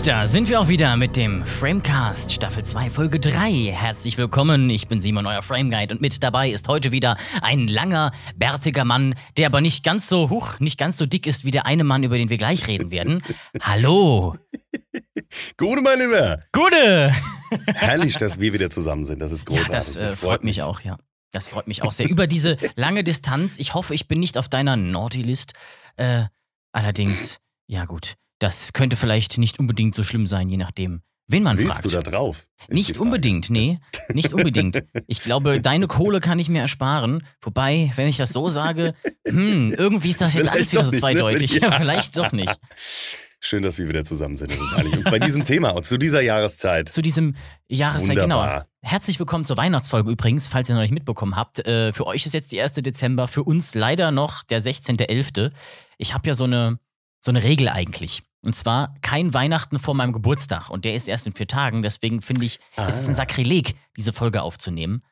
Und da sind wir auch wieder mit dem Framecast Staffel 2 Folge 3. Herzlich willkommen, ich bin Simon, euer Frame Guide und mit dabei ist heute wieder ein langer, bärtiger Mann, der aber nicht ganz so hoch, nicht ganz so dick ist wie der eine Mann, über den wir gleich reden werden. Hallo! Gute, mein Lieber. Gute! Herrlich, dass wir wieder zusammen sind. Das ist Ja, großartig. das, äh, freut mich auch, ja. Das freut mich auch sehr. Über diese lange Distanz. Ich hoffe, ich bin nicht auf deiner Naughty-List. Äh, allerdings, ja gut, das könnte vielleicht nicht unbedingt so schlimm sein, je nachdem, wen man Willst fragt. du da drauf? Die Nicht unbedingt, nee, nicht unbedingt. Ich glaube, deine Kohle kann ich mir ersparen. Wobei, wenn ich das so sage, hm, irgendwie ist das jetzt Vielleicht alles wieder so nicht, ne? zweideutig. Ja. Ja, vielleicht doch nicht. Schön, dass wir wieder zusammen sind. Das ist eigentlich. Und bei diesem Thema und zu dieser Jahreszeit. Zu diesem Jahreszeit, genau. Wunderbar. Herzlich willkommen zur Weihnachtsfolge übrigens, falls ihr noch nicht mitbekommen habt. Äh, für euch ist jetzt der 1. Dezember, für uns leider noch der 16.11. Ich habe ja so eine, so eine Regel eigentlich. Und zwar kein Weihnachten vor meinem Geburtstag. Und der ist erst in vier Tagen. Deswegen finde ich, es ist ein Ah. Sakrileg, diese Folge aufzunehmen.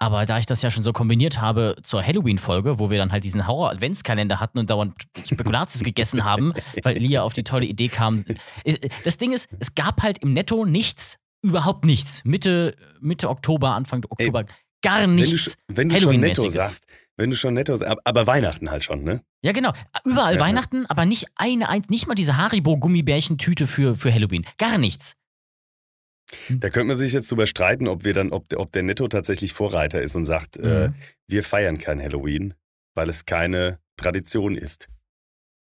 Aber da ich das ja schon so kombiniert habe zur Halloween-Folge, wo wir dann halt diesen Horror-Adventskalender hatten und dauernd Spekulatius gegessen haben, weil Lia auf die tolle Idee kam. Das Ding ist, es gab halt im Netto nichts, überhaupt nichts. Mitte, Mitte Oktober, Anfang Oktober, gar Wenn du, nichts. wenn du schon netto sagst, wenn du schon netto sagst, ab- aber Weihnachten halt schon, ne? Ja, genau. Überall Ja. Weihnachten, aber nicht eine, ein- nicht mal diese Haribo-Gummibärchen-Tüte für, für Halloween. Gar nichts. Da könnte man sich jetzt drüber streiten, ob wir dann, ob, der- ob der Netto tatsächlich Vorreiter ist und sagt, äh, Mhm. wir feiern kein Halloween, weil es keine Tradition ist.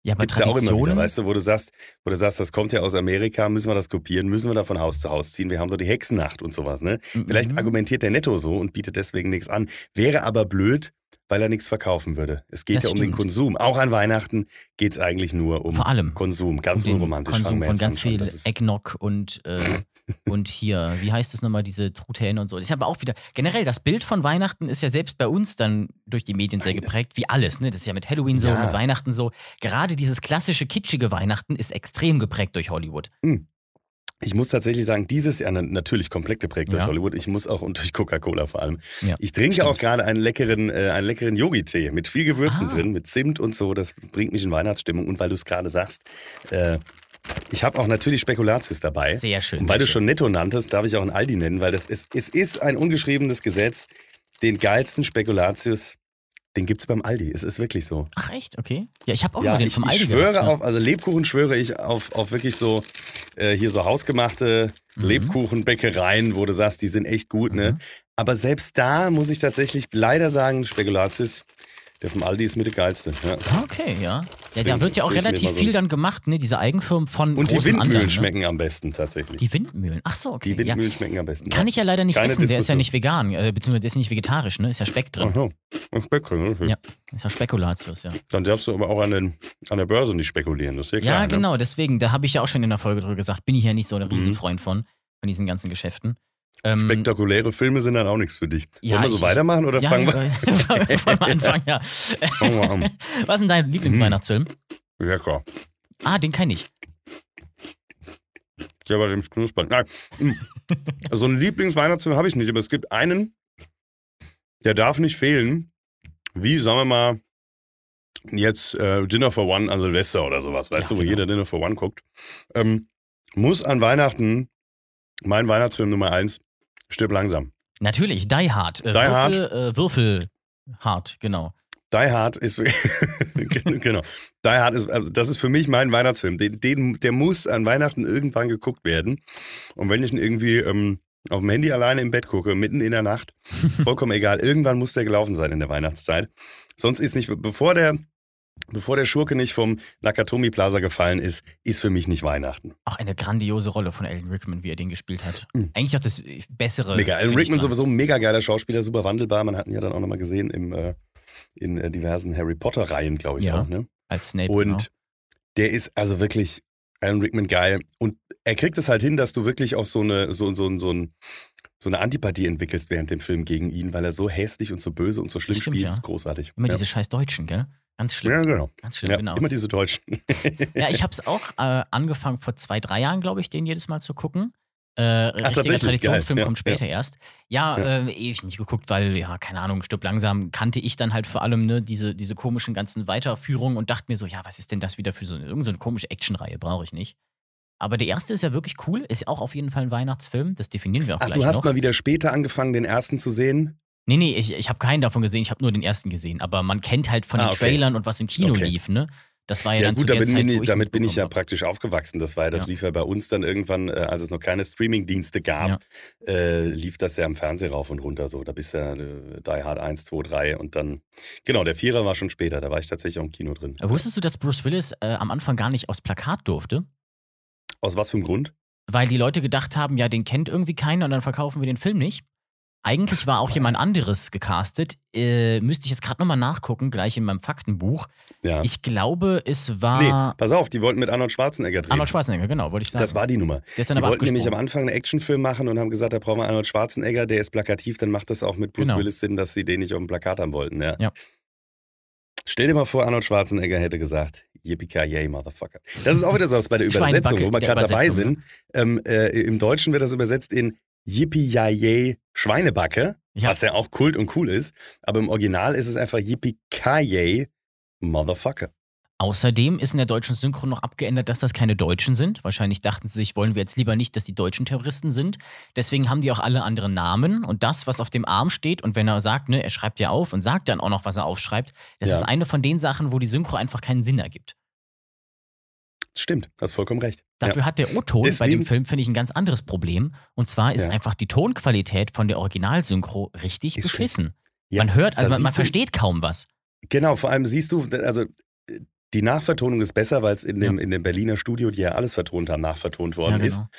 Ja, aber Gibt's ja auch immer wieder, Traditionen. weißt du, wo du sagst, wo du sagst, das kommt ja aus Amerika, müssen wir das kopieren, müssen wir da von Haus zu Haus ziehen, wir haben so die Hexennacht und sowas, ne? Vielleicht Mhm. argumentiert der Netto so und bietet deswegen nichts an. Wäre aber blöd, weil er nichts verkaufen würde. Es geht Das ja um den stimmt. Konsum. Auch an Weihnachten geht es eigentlich nur um Vor allem. Konsum. Ganz um den unromantisch. Konsum von ganz viel Eggnog und, äh, und hier, wie heißt es nochmal, diese Truthähne und so. Ich habe auch wieder, generell, das Bild von Weihnachten ist ja selbst bei uns dann durch die Medien sehr geprägt, wie alles. Ne? Das ist ja mit Halloween so, Ja. mit Weihnachten so. Gerade dieses klassische, kitschige Weihnachten ist extrem geprägt durch Hollywood. Ich muss tatsächlich sagen, dieses Jahr na- natürlich komplett geprägt durch Ja. Hollywood. Ich muss auch und durch Coca-Cola vor allem. Ja, ich trinke stimmt. auch gerade einen leckeren, äh, einen leckeren Yogi-Tee mit viel Gewürzen Ah. drin, mit Zimt und so. Das bringt mich in Weihnachtsstimmung. Und weil du es gerade sagst, äh, ich habe auch natürlich Spekulatius dabei. Sehr schön. Und weil sehr du schon Netto nanntest, darf ich auch einen Aldi nennen, weil das ist, es ist ein ungeschriebenes Gesetz. Den geilsten Spekulatius, den gibt es beim Aldi. Es ist wirklich so. Ach echt, okay. Ja, ich habe auch Ja, nur den ich, vom ich Aldi schwöre gehabt, ne? auf, also Lebkuchen schwöre ich auf, auf wirklich so, äh, hier so hausgemachte Mhm. Lebkuchenbäckereien, wo du sagst, die sind echt gut, ne? Mhm. Aber selbst da muss ich tatsächlich leider sagen, Spekulatius, der vom Aldi ist mit der geilste. Ja. Okay, ja. Ja, da wird ja auch relativ so- viel dann gemacht, ne? Diese Eigenfirmen von Und die Windmühlen anderen, ne? schmecken am besten tatsächlich. Die Windmühlen. Ach so, okay. Die Windmühlen schmecken am besten. Ja. Kann ich ja leider nicht Keine essen, der ist ja Diskussion. nicht vegan, äh, beziehungsweise der ist ja nicht vegetarisch, ne? Ist ja Speck drin. Ach, Speck drin, okay. Ja. Ist ja Spekulatius, ja. Dann darfst du aber auch an, den, an der Börse nicht spekulieren, das ist ja klar. ja, Ne? genau, deswegen, da habe ich ja auch schon in der Folge drüber gesagt, bin ich ja nicht so ein Mhm. Riesenfreund von, von diesen ganzen Geschäften. Ähm, Spektakuläre Filme sind dann auch nichts für dich. Ja, Wollen wir so ich- weitermachen oder ja, fangen wir, wollen wir anfangen, ja. fangen wir an? Was ist denn dein Lieblingsweihnachtsfilm? Lecker. Ah, den kenne ich. Ja, bei dem Knuspern. Nein. hm. so einen Lieblingsweihnachtsfilm habe ich nicht, aber es gibt einen, der darf nicht fehlen. Wie, sagen wir mal, jetzt äh, Dinner for One an Silvester oder sowas, weißt Ja, du, wo genau. jeder Dinner for One guckt. Ähm, muss an Weihnachten, mein Weihnachtsfilm Nummer eins, stirb langsam. Natürlich, Die Hard. Äh, Die Hard. Würfel, Äh, Würfelhard, genau. Die Hard ist, genau, Die Hard ist, also das ist für mich mein Weihnachtsfilm. Den, den, der muss an Weihnachten irgendwann geguckt werden. Und wenn ich ihn irgendwie ähm, auf dem Handy alleine im Bett gucke, mitten in der Nacht, vollkommen egal, irgendwann muss der gelaufen sein in der Weihnachtszeit. Sonst ist nicht, bevor der, bevor der Schurke nicht vom Nakatomi Plaza gefallen ist, ist für mich nicht Weihnachten. Auch eine grandiose Rolle von Alan Rickman, wie er den gespielt hat. Mhm. Eigentlich auch das bessere. Mega. Alan Rickman sowieso ein mega geiler Schauspieler, super wandelbar. Man hat ihn ja dann auch nochmal gesehen im, äh, in äh, diversen Harry Potter-Reihen, glaube ich Ja. auch. Ne? Als Snape. Und genau. der ist also wirklich Alan Rickman geil. Und er kriegt es halt hin, dass du wirklich auch so eine, so, so, so ein so eine Antipathie entwickelst während dem Film gegen ihn, weil er so hässlich und so böse und so schlimm Stimmt, spielt. ja. ist großartig. Immer ja. diese scheiß Deutschen, gell? Ganz schlimm. ja, genau. Ganz schlimm, Ja, genau. Immer diese Deutschen. Ja, ich habe es auch äh, angefangen vor zwei, drei Jahren, glaube ich, den jedes Mal zu gucken. Äh, richtiger tatsächlich? Traditionsfilm. Ja, kommt später erst. Ja, Ja. Äh, ewig nicht geguckt, weil, ja, keine Ahnung, Stück langsam kannte ich dann halt vor allem ne, diese, diese komischen ganzen Weiterführungen und dachte mir so, ja, was ist denn das wieder für so eine, irgend so eine komische Actionreihe? Brauche ich nicht. Aber der erste ist ja wirklich cool, ist auch auf jeden Fall ein Weihnachtsfilm, das definieren wir auch Ach, gleich du hast noch. mal wieder später angefangen, den ersten zu sehen? Nee, nee, ich, ich habe keinen davon gesehen, ich habe nur den ersten gesehen. Aber man kennt halt von Ah, den okay. Trailern und was im Kino Okay. lief, ne? Das war ja, Ja, dann gut, zu damit, Zeit, bin, ich, damit bin ich ja hab. praktisch aufgewachsen. Das war ja, das Ja. lief ja bei uns dann irgendwann, äh, als es noch keine Streaming-Dienste gab, Ja. äh, lief das ja im Fernsehen rauf und runter. So, da bist ja äh, Die Hard 1, 2, 3 und dann, genau, der Vierer war schon später, da war ich tatsächlich auch im Kino drin. Wusstest du, dass Bruce Willis äh, am Anfang gar nicht aufs Plakat durfte? Aus was für einem Grund? Weil die Leute gedacht haben, ja, den kennt irgendwie keiner und dann verkaufen wir den Film nicht. Eigentlich war auch jemand anderes gecastet. Äh, müsste ich jetzt gerade nochmal nachgucken, gleich in meinem Faktenbuch. Ja. Ich glaube, es nee, war pass auf, die wollten mit Arnold Schwarzenegger drehen. Arnold Schwarzenegger, genau, wollte ich sagen. das war die Nummer. Der ist dann Die aber wollten nämlich am. Anfang einen Actionfilm machen und haben gesagt, da brauchen wir Arnold Schwarzenegger, der ist plakativ, dann macht das auch mit Bruce Genau. Willis Sinn, dass sie den nicht auf dem Plakat haben wollten. Ja. Ja. Stell dir mal vor, Arnold Schwarzenegger hätte gesagt, Yippie-Yay, Motherfucker. Das ist auch wieder so was bei der Übersetzung, wo wir gerade dabei sind. Ähm, äh, Im Deutschen wird das übersetzt in Yippie-Yay, Schweinebacke, Ja. was ja auch Kult und cool ist. Aber im Original ist es einfach Yippie-Yay, Motherfucker. Außerdem ist in der deutschen Synchro noch abgeändert, dass das keine Deutschen sind. Wahrscheinlich dachten sie sich, wollen wir jetzt lieber nicht, dass die Deutschen Terroristen sind. Deswegen haben die auch alle andere Namen und das, was auf dem Arm steht und wenn er sagt, ne, er schreibt ja auf und sagt dann auch noch, was er aufschreibt, das Ja. ist eine von den Sachen, wo die Synchro einfach keinen Sinn ergibt. Stimmt, hast vollkommen recht. Dafür hat der O-Ton bei dem Film, finde ich, ein ganz anderes Problem. Und zwar ist Ja. einfach die Tonqualität von der Originalsynchro richtig Ist beschissen. Ja, man hört, also man, man versteht kaum was. Genau, vor allem siehst du, also die Nachvertonung ist besser, weil es in dem, in dem Berliner Studio, die ja alles vertont haben, nachvertont worden Ja, ist. genau.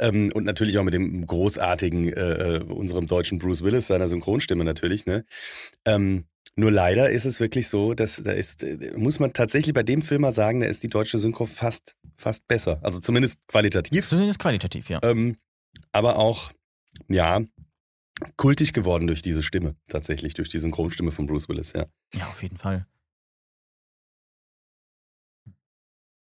Ähm, und natürlich auch mit dem großartigen, äh, äh, unserem deutschen Bruce Willis, seiner Synchronstimme natürlich. Ne? Ähm, nur leider ist es wirklich so, dass da ist, äh, muss man tatsächlich bei dem Film mal sagen, da ist die deutsche Synchro fast, fast besser. Also zumindest qualitativ. Zumindest qualitativ, ja. Ähm, aber auch, ja, kultig geworden durch diese Stimme, tatsächlich, durch die Synchronstimme von Bruce Willis, ja. Ja, auf jeden Fall.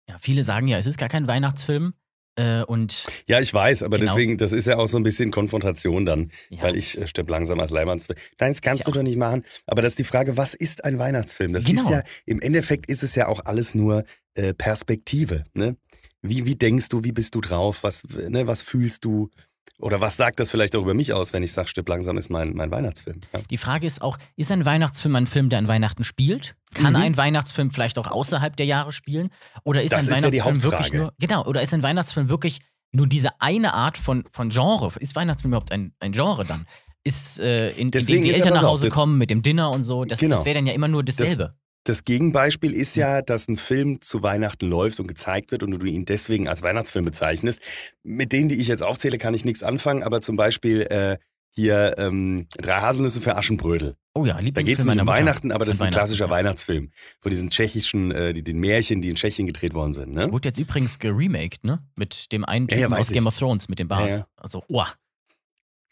Ja, viele sagen ja, es ist gar kein Weihnachtsfilm. Äh, und Ja, ich weiß, aber Genau. deswegen, das ist ja auch so ein bisschen Konfrontation dann, ja, weil ich äh, stirb langsam als Leimannsfilm. Nein, das kannst ja du doch nicht machen. Aber das ist die Frage, was ist ein Weihnachtsfilm? Das Genau. ist ja, im Endeffekt ist es ja auch alles nur äh, Perspektive. Ne? Wie, wie denkst du, wie bist du drauf, was, ne, was fühlst du? Oder was sagt das vielleicht auch über mich aus, wenn ich sage, stirb langsam ist mein, mein Weihnachtsfilm? Ja. die Frage ist auch, ist ein Weihnachtsfilm ein Film, der an Weihnachten spielt? Kann Mhm. ein Weihnachtsfilm vielleicht auch außerhalb der Jahre spielen? Oder ist Das ein ist ja Weihnachtsfilm wirklich Hauptfrage. nur, genau, oder ist ein Weihnachtsfilm wirklich nur diese eine Art von, von Genre? Ist Weihnachtsfilm überhaupt ein, ein Genre dann? Ist, äh, in, in dem die Eltern nach Hause kommen mit dem Dinner und so, das, Genau. das wäre dann ja immer nur dasselbe. Das Gegenbeispiel ist ja, dass ein Film zu Weihnachten läuft und gezeigt wird und du ihn deswegen als Weihnachtsfilm bezeichnest. Mit denen, die ich jetzt aufzähle, kann ich nichts anfangen, aber zum Beispiel äh, hier ähm, Drei Haselnüsse für Aschenbrödel. oh ja, Da Lieblingsfilm geht es nicht um. Weihnachten, aber das ist ein klassischer Weihnachten, Weihnachtsfilm. Von diesen tschechischen, äh, die, den Märchen, die in Tschechien gedreht worden sind. Ne? Wurde jetzt übrigens geremaked, ne? Mit dem einen Ja, Typen ja, weiß aus ich. Game of Thrones, mit dem Bart. Ja, ja. Also, oh.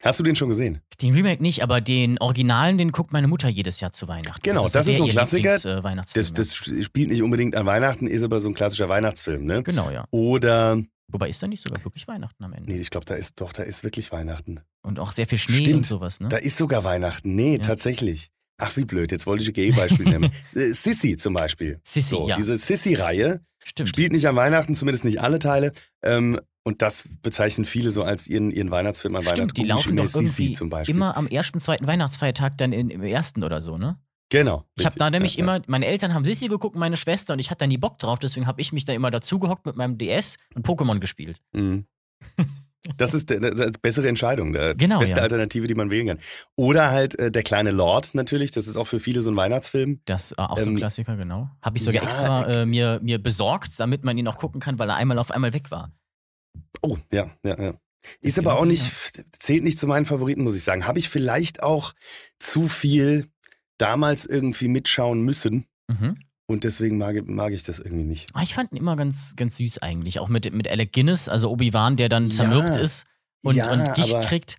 Hast du den schon gesehen? Den Remake nicht, aber den Originalen, den guckt meine Mutter jedes Jahr zu Weihnachten. Genau, das ist der so ein Klassiker. Lieblings, äh, Das, das spielt nicht unbedingt an Weihnachten, ist aber so ein klassischer Weihnachtsfilm. Ne? Genau, ja. Oder, Wobei ist da nicht sogar wirklich Weihnachten am Ende. nee, ich glaube, da ist doch, da ist wirklich Weihnachten. Und auch sehr viel Schnee Stimmt. und sowas, ne? Da ist sogar Weihnachten. Nee, Ja. tatsächlich. Ach, wie blöd. Jetzt wollte ich ein Gay-Beispiel nehmen. Äh, Sissy zum Beispiel. Sissy, so, ja. Diese Sissy-Reihe spielt nicht an Weihnachten, zumindest nicht alle Teile. Ähm, und das bezeichnen viele so als ihren, ihren Weihnachtsfilm an Weihnachten. Stimmt, die laufen doch irgendwie zum Beispiel. immer am ersten, zweiten Weihnachtsfeiertag dann in, im ersten oder so, ne? Genau. Ich habe da nämlich Ja, immer, meine Eltern haben Sissy geguckt, meine Schwester und ich hatte da nie Bock drauf, deswegen habe ich mich da immer dazugehockt mit meinem DS und Pokémon gespielt. Mhm. Das ist die bessere Entscheidung, der Genau, beste ja. Alternative, die man wählen kann. Oder halt äh, der kleine Lord natürlich, das ist auch für viele so ein Weihnachtsfilm. Das äh, auch so ein Ähm, Klassiker, genau. Habe ich sogar ja, extra äh, mir, mir besorgt, damit man ihn auch gucken kann, weil er einmal auf einmal weg war. Oh, ja, ja, ja. Ist aber genau auch nicht, zählt nicht zu meinen Favoriten, muss ich sagen. Habe ich vielleicht auch zu viel damals irgendwie mitschauen müssen Mhm. und deswegen mag, mag ich das irgendwie nicht. Ah, ich fand ihn immer ganz, ganz süß eigentlich. Auch mit, mit Alec Guinness, also Obi-Wan, der dann Ja. zermürbt ist und, Ja, und Gicht kriegt.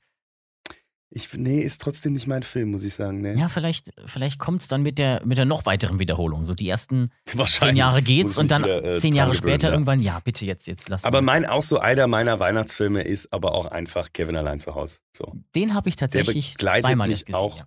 Ich, nee, ist trotzdem nicht mein Film, muss ich sagen. Nee. Ja, vielleicht, vielleicht kommt es dann mit der, mit der noch weiteren Wiederholung. So die ersten zehn Jahre geht's und dann wieder, äh, zehn Jahre später ja. irgendwann, ja, bitte jetzt, jetzt lass Aber mal. mein, auch so einer meiner Weihnachtsfilme ist aber auch einfach Kevin allein zu Hause. So. Den habe ich tatsächlich zweimal mich erst gesehen. auch. Ja.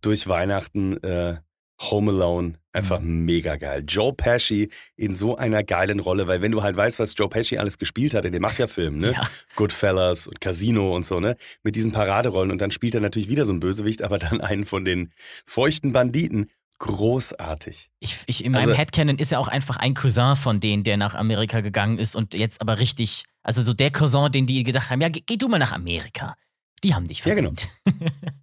Durch Weihnachten äh, Home Alone. Einfach Mhm. mega geil. Joe Pesci in so einer geilen Rolle, weil wenn du halt weißt, was Joe Pesci alles gespielt hat in den Mafia-Filmen, ne? Ja. Goodfellas und Casino und so, ne? Mit diesen Paraderollen. Und dann spielt er natürlich wieder so einen Bösewicht, aber dann einen von den feuchten Banditen. Großartig. Ich, ich, in meinem Also- Headcanon ist er auch einfach ein Cousin von denen, der nach Amerika gegangen ist und jetzt aber richtig, also so der Cousin, den die gedacht haben, ja, geh, geh du mal nach Amerika. Die haben dich Ja, genau.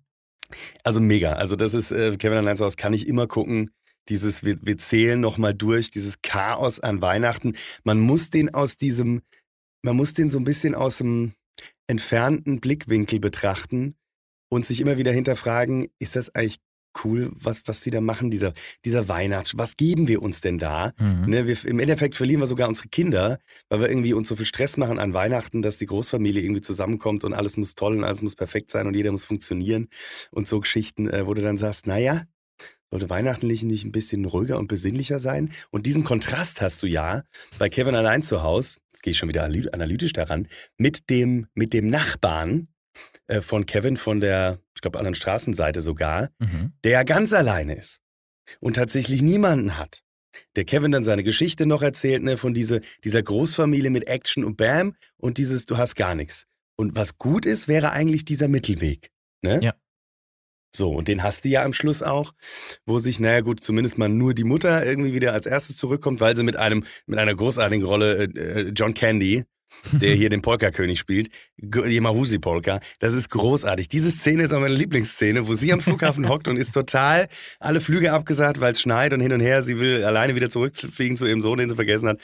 Also mega. Also das ist äh, Kevin allein zu Hause, kann ich immer gucken. Dieses, wir, wir zählen nochmal durch, dieses Chaos an Weihnachten. Man muss den aus diesem, man muss den so ein bisschen aus dem entfernten Blickwinkel betrachten und sich immer wieder hinterfragen, ist das eigentlich cool, was, was sie da machen, dieser, dieser Weihnachts, was geben wir uns denn da? Mhm. Ne, wir, Im Endeffekt verlieren wir sogar unsere Kinder, weil wir irgendwie uns so viel Stress machen an Weihnachten, dass die Großfamilie irgendwie zusammenkommt und alles muss toll und alles muss perfekt sein und jeder muss funktionieren. Und so Geschichten, äh, wo du dann sagst, naja, sollte Weihnachten nicht ein bisschen ruhiger und besinnlicher sein? Und diesen Kontrast hast du ja bei Kevin allein zu Hause, jetzt gehe ich schon wieder analy- analytisch daran, mit dem, mit dem Nachbarn äh, von Kevin von der, ich glaube, anderen Straßenseite sogar, Mhm. der ja ganz alleine ist und tatsächlich niemanden hat. Der Kevin dann seine Geschichte noch erzählt, ne, von diese, dieser Großfamilie mit Action und Bam und dieses, du hast gar nichts. Und was gut ist, wäre eigentlich dieser Mittelweg. Ne? Ja. So, und den hast du ja am Schluss auch, wo sich, naja gut, zumindest mal nur die Mutter irgendwie wieder als erstes zurückkommt, weil sie mit einem, mit einer großartigen Rolle, äh, äh, John Candy, der hier den Polka-König spielt, die Mahusi-Polka. Das ist großartig. Diese Szene ist auch meine Lieblingsszene, wo sie am Flughafen hockt und ist total alle Flüge abgesagt, weil es schneit und hin und her. Sie will alleine wieder zurückfliegen zu ihrem Sohn, den sie vergessen hat.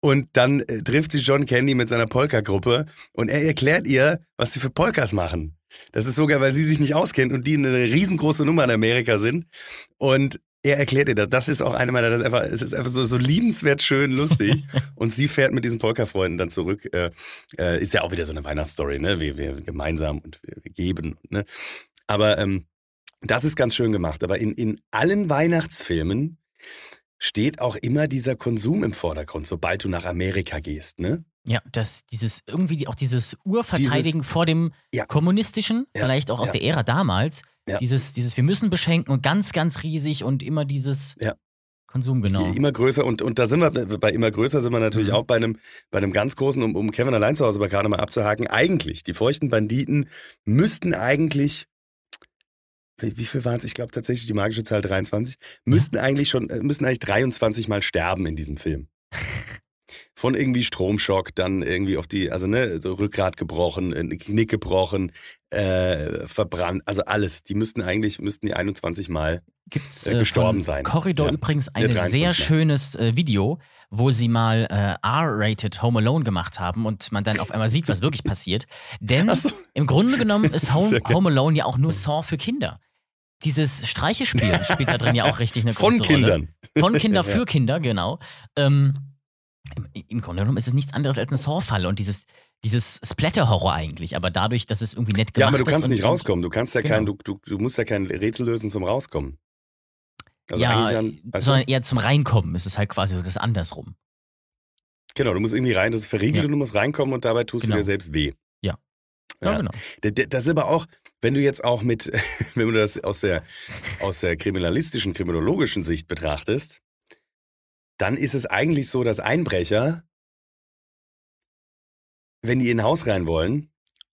Und dann äh, trifft sie John Candy mit seiner Polka-Gruppe und er erklärt ihr, was sie für Polkas machen. Das ist sogar, weil sie sich nicht auskennt und die eine riesengroße Nummer in Amerika sind. Und er erklärt ihr das. Das ist auch eine meiner, das ist einfach, es ist einfach so, so liebenswert schön lustig. und sie fährt mit diesen Polka-Freunden dann zurück. Äh, äh, ist ja auch wieder so eine Weihnachtsstory, ne? Wir, wir gemeinsam und wir, wir geben, ne? Aber ähm, das ist ganz schön gemacht. Aber in, in allen Weihnachtsfilmen steht auch immer dieser Konsum im Vordergrund, sobald du nach Amerika gehst, ne? Ja, das, dieses, irgendwie auch dieses Urverteidigen vor dem Ja. Kommunistischen, Ja, vielleicht auch aus ja. der Ära damals. Ja. Dieses, dieses, wir müssen beschenken und ganz, ganz riesig und immer dieses Ja. Konsum, genau. Immer größer und, und da sind wir, bei immer größer sind wir natürlich Mhm. auch bei einem, bei einem ganz großen, um, um Kevin allein zu Hause aber gerade mal abzuhaken. Eigentlich, die feuchten Banditen müssten eigentlich, wie, viel waren es? Ich glaube tatsächlich die magische Zahl 23, müssten eigentlich schon, äh, müssen eigentlich 23 Mal sterben in diesem Film. Von irgendwie Stromschock, dann irgendwie auf die, also ne, so Rückgrat gebrochen, äh, Knick gebrochen, äh, verbrannt, also alles. Die müssten eigentlich, müssten die 21 Mal Gibt's, äh, gestorben von sein. Corridor Ja. übrigens ein 23 sehr schönes äh, Video, wo sie mal äh, R-rated Home Alone gemacht haben und man dann auf einmal sieht, was wirklich passiert. Denn so. im Grunde genommen ist Das ist Home. Home Alone ja auch nur Saw für Kinder. Dieses Streichespiel spielt da drin ja auch richtig eine von große Rolle. Kindern. Von Kinder Ja. für Kinder, genau. Ähm, im, Im Grunde genommen ist es nichts anderes als eine Saw-Falle und dieses, dieses Splatter-Horror eigentlich, aber dadurch, dass es irgendwie nett gemacht ist. Ja, aber du kannst nicht rauskommen. Du kannst ja Genau. kein, du, du, du musst ja kein Rätsel lösen zum Rauskommen. Also ja, weißt sondern du, eher zum Reinkommen ist es halt quasi so das andersrum. genau, du musst irgendwie rein, das ist verriegelt Ja. und du musst reinkommen und dabei tust Genau. du dir selbst weh. Ja. Ja, Ja. genau. Das ist aber auch, wenn du jetzt auch mit, wenn du das aus der, aus der kriminalistischen, kriminologischen Sicht betrachtest, dann ist es eigentlich so, dass Einbrecher, wenn die in ein Haus rein wollen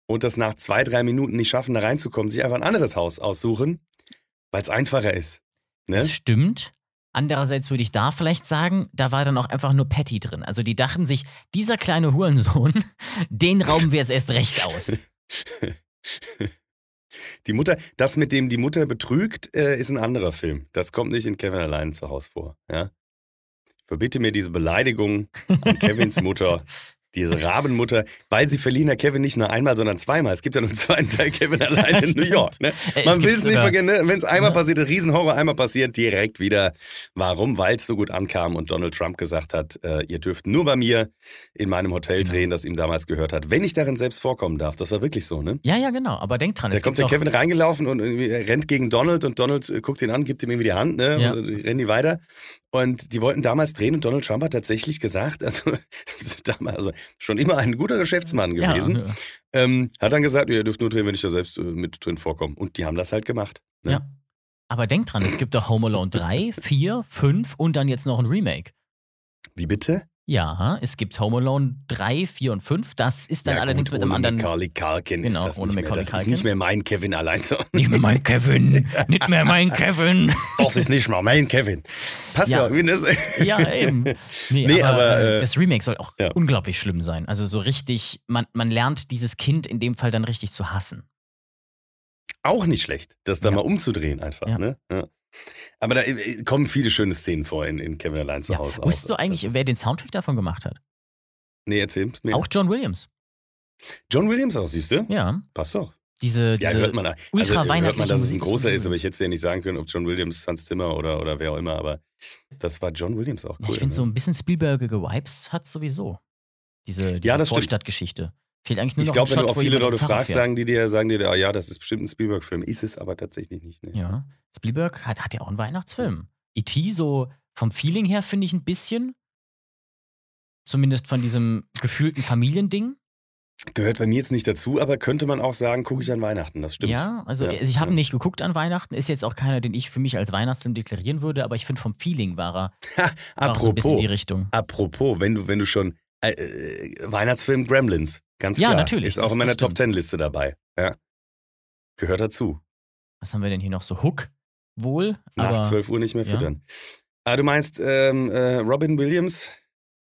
und das nach zwei, drei Minuten nicht schaffen, da reinzukommen, sich einfach ein anderes Haus aussuchen, weil es einfacher ist. Ne? Das stimmt. Andererseits würde ich da vielleicht sagen, da war dann auch einfach nur Patty drin. Also die dachten sich, dieser kleine Hurensohn, den rauben wir jetzt erst recht aus. Die Mutter, das mit dem die Mutter betrügt, äh, ist ein anderer Film. Das kommt nicht in Kevin allein zu Hause vor. Ja? Verbitte mir diese Beleidigung an Kevins Mutter. Diese Rabenmutter, weil sie verliehen ja Kevin nicht nur einmal, sondern zweimal. Es gibt ja noch einen zweiten Teil Kevin allein in New York. Ne? Man will es nicht vergessen, ne? wenn es einmal passiert, ein Riesenhorror, einmal passiert, direkt wieder. Warum? Weil es so gut ankam und Donald Trump gesagt hat, äh, ihr dürft nur bei mir in meinem Hotel Genau. drehen, das ihm damals gehört hat. Wenn ich darin selbst vorkommen darf. Das war wirklich so, ne? Ja, ja, genau. Aber denk dran, Da kommt der Kevin reingelaufen und rennt gegen Donald und Donald äh, guckt ihn an, gibt ihm irgendwie die Hand, ne? Ja. Und die rennen die weiter. Und die wollten damals drehen und Donald Trump hat tatsächlich gesagt, also, damals, also schon immer ein guter Geschäftsmann ja, gewesen, ja. ähm, hat dann gesagt, ihr dürft nur drehen, wenn ich da selbst äh, mit drin vorkomme. Und die haben das halt gemacht. Ne? Ja. Aber denk dran, es gibt doch Home Alone 3, 4, 5 und dann jetzt noch ein Remake. Wie bitte? Ja, es gibt Home Alone 3, 4 und 5. Das ist dann Ja, allerdings gut, mit einem anderen. Macaulay Culkin Genau, ist das ohne nicht mehr. Macaulay Das ist nicht mehr mein Kevin allein. So. Nicht mehr mein Kevin. Nicht mehr mein Kevin. Das ist nicht mal mein Kevin. Passt Ja. ja. Ja, eben. Nee, Nee, aber, aber, äh, äh, das Remake soll auch ja. unglaublich schlimm sein. Also so richtig, man, man lernt dieses Kind in dem Fall dann richtig zu hassen. auch nicht schlecht, das da mal umzudrehen einfach. Ne? Ja. Aber da äh, kommen viele schöne Szenen vor in, in Kevin allein zu Ja. Hause. Wusstest du eigentlich, Das- wer den Soundtrack davon gemacht hat? Nee, erzähl mir. Auch John Williams. John Williams auch, siehst du? Ja. Passt doch. Diese, Ja, diese hört man. Also, ultra hört man, dass es ein großer ist, aber ich hätte es ja nicht sagen können, ob John Williams, Hans Zimmer oder, oder wer auch immer, aber das war John Williams auch cool. Ja, ich finde ne? so ein bisschen Spielbergige Vibes hat sowieso. Diese, diese Ja, das stimmt. Fehlt eigentlich nur ich glaube, wenn du Shot, auch wo viele Leute fragst, sagen die dir, sagen dir, ah, ja, das ist bestimmt ein Spielberg-Film. Ist es aber tatsächlich nicht. Ne? Ja. Spielberg hat, hat ja auch einen Weihnachtsfilm. E.T. so vom Feeling her finde ich ein bisschen. Zumindest von diesem gefühlten Familiending. Gehört bei mir jetzt nicht dazu, aber könnte man auch sagen, gucke ich an Weihnachten. Das stimmt. Ja, also Ja, ich habe ja. nicht geguckt an Weihnachten. Ist jetzt auch keiner, den ich für mich als Weihnachtsfilm deklarieren würde, aber ich finde vom Feeling war er, war er so ein bisschen in Apropos, die Richtung. apropos, wenn du, wenn du schon äh, äh, Weihnachtsfilm Gremlins, ganz Ja, klar. natürlich, Ist auch das- in meiner Top. Ten Liste dabei. Ja. Gehört dazu. Was haben wir denn hier noch so? Hook wohl? Nach aber 12 Uhr nicht mehr ja. füttern. Ah, du meinst ähm, äh, Robin Williams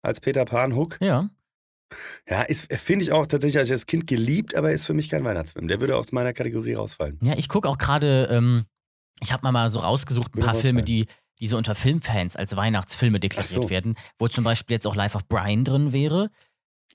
als Peter Pan Hook? Ja, Ja, ist finde ich auch tatsächlich als Kind geliebt, aber ist für mich kein Weihnachtsfilm. Der würde aus meiner Kategorie rausfallen. ja, ich gucke auch gerade, ähm, ich habe mal, mal so rausgesucht, ein paar Filme, die, die so unter Filmfans als Weihnachtsfilme deklariert so. werden, wo zum Beispiel jetzt auch Life of Brian drin wäre.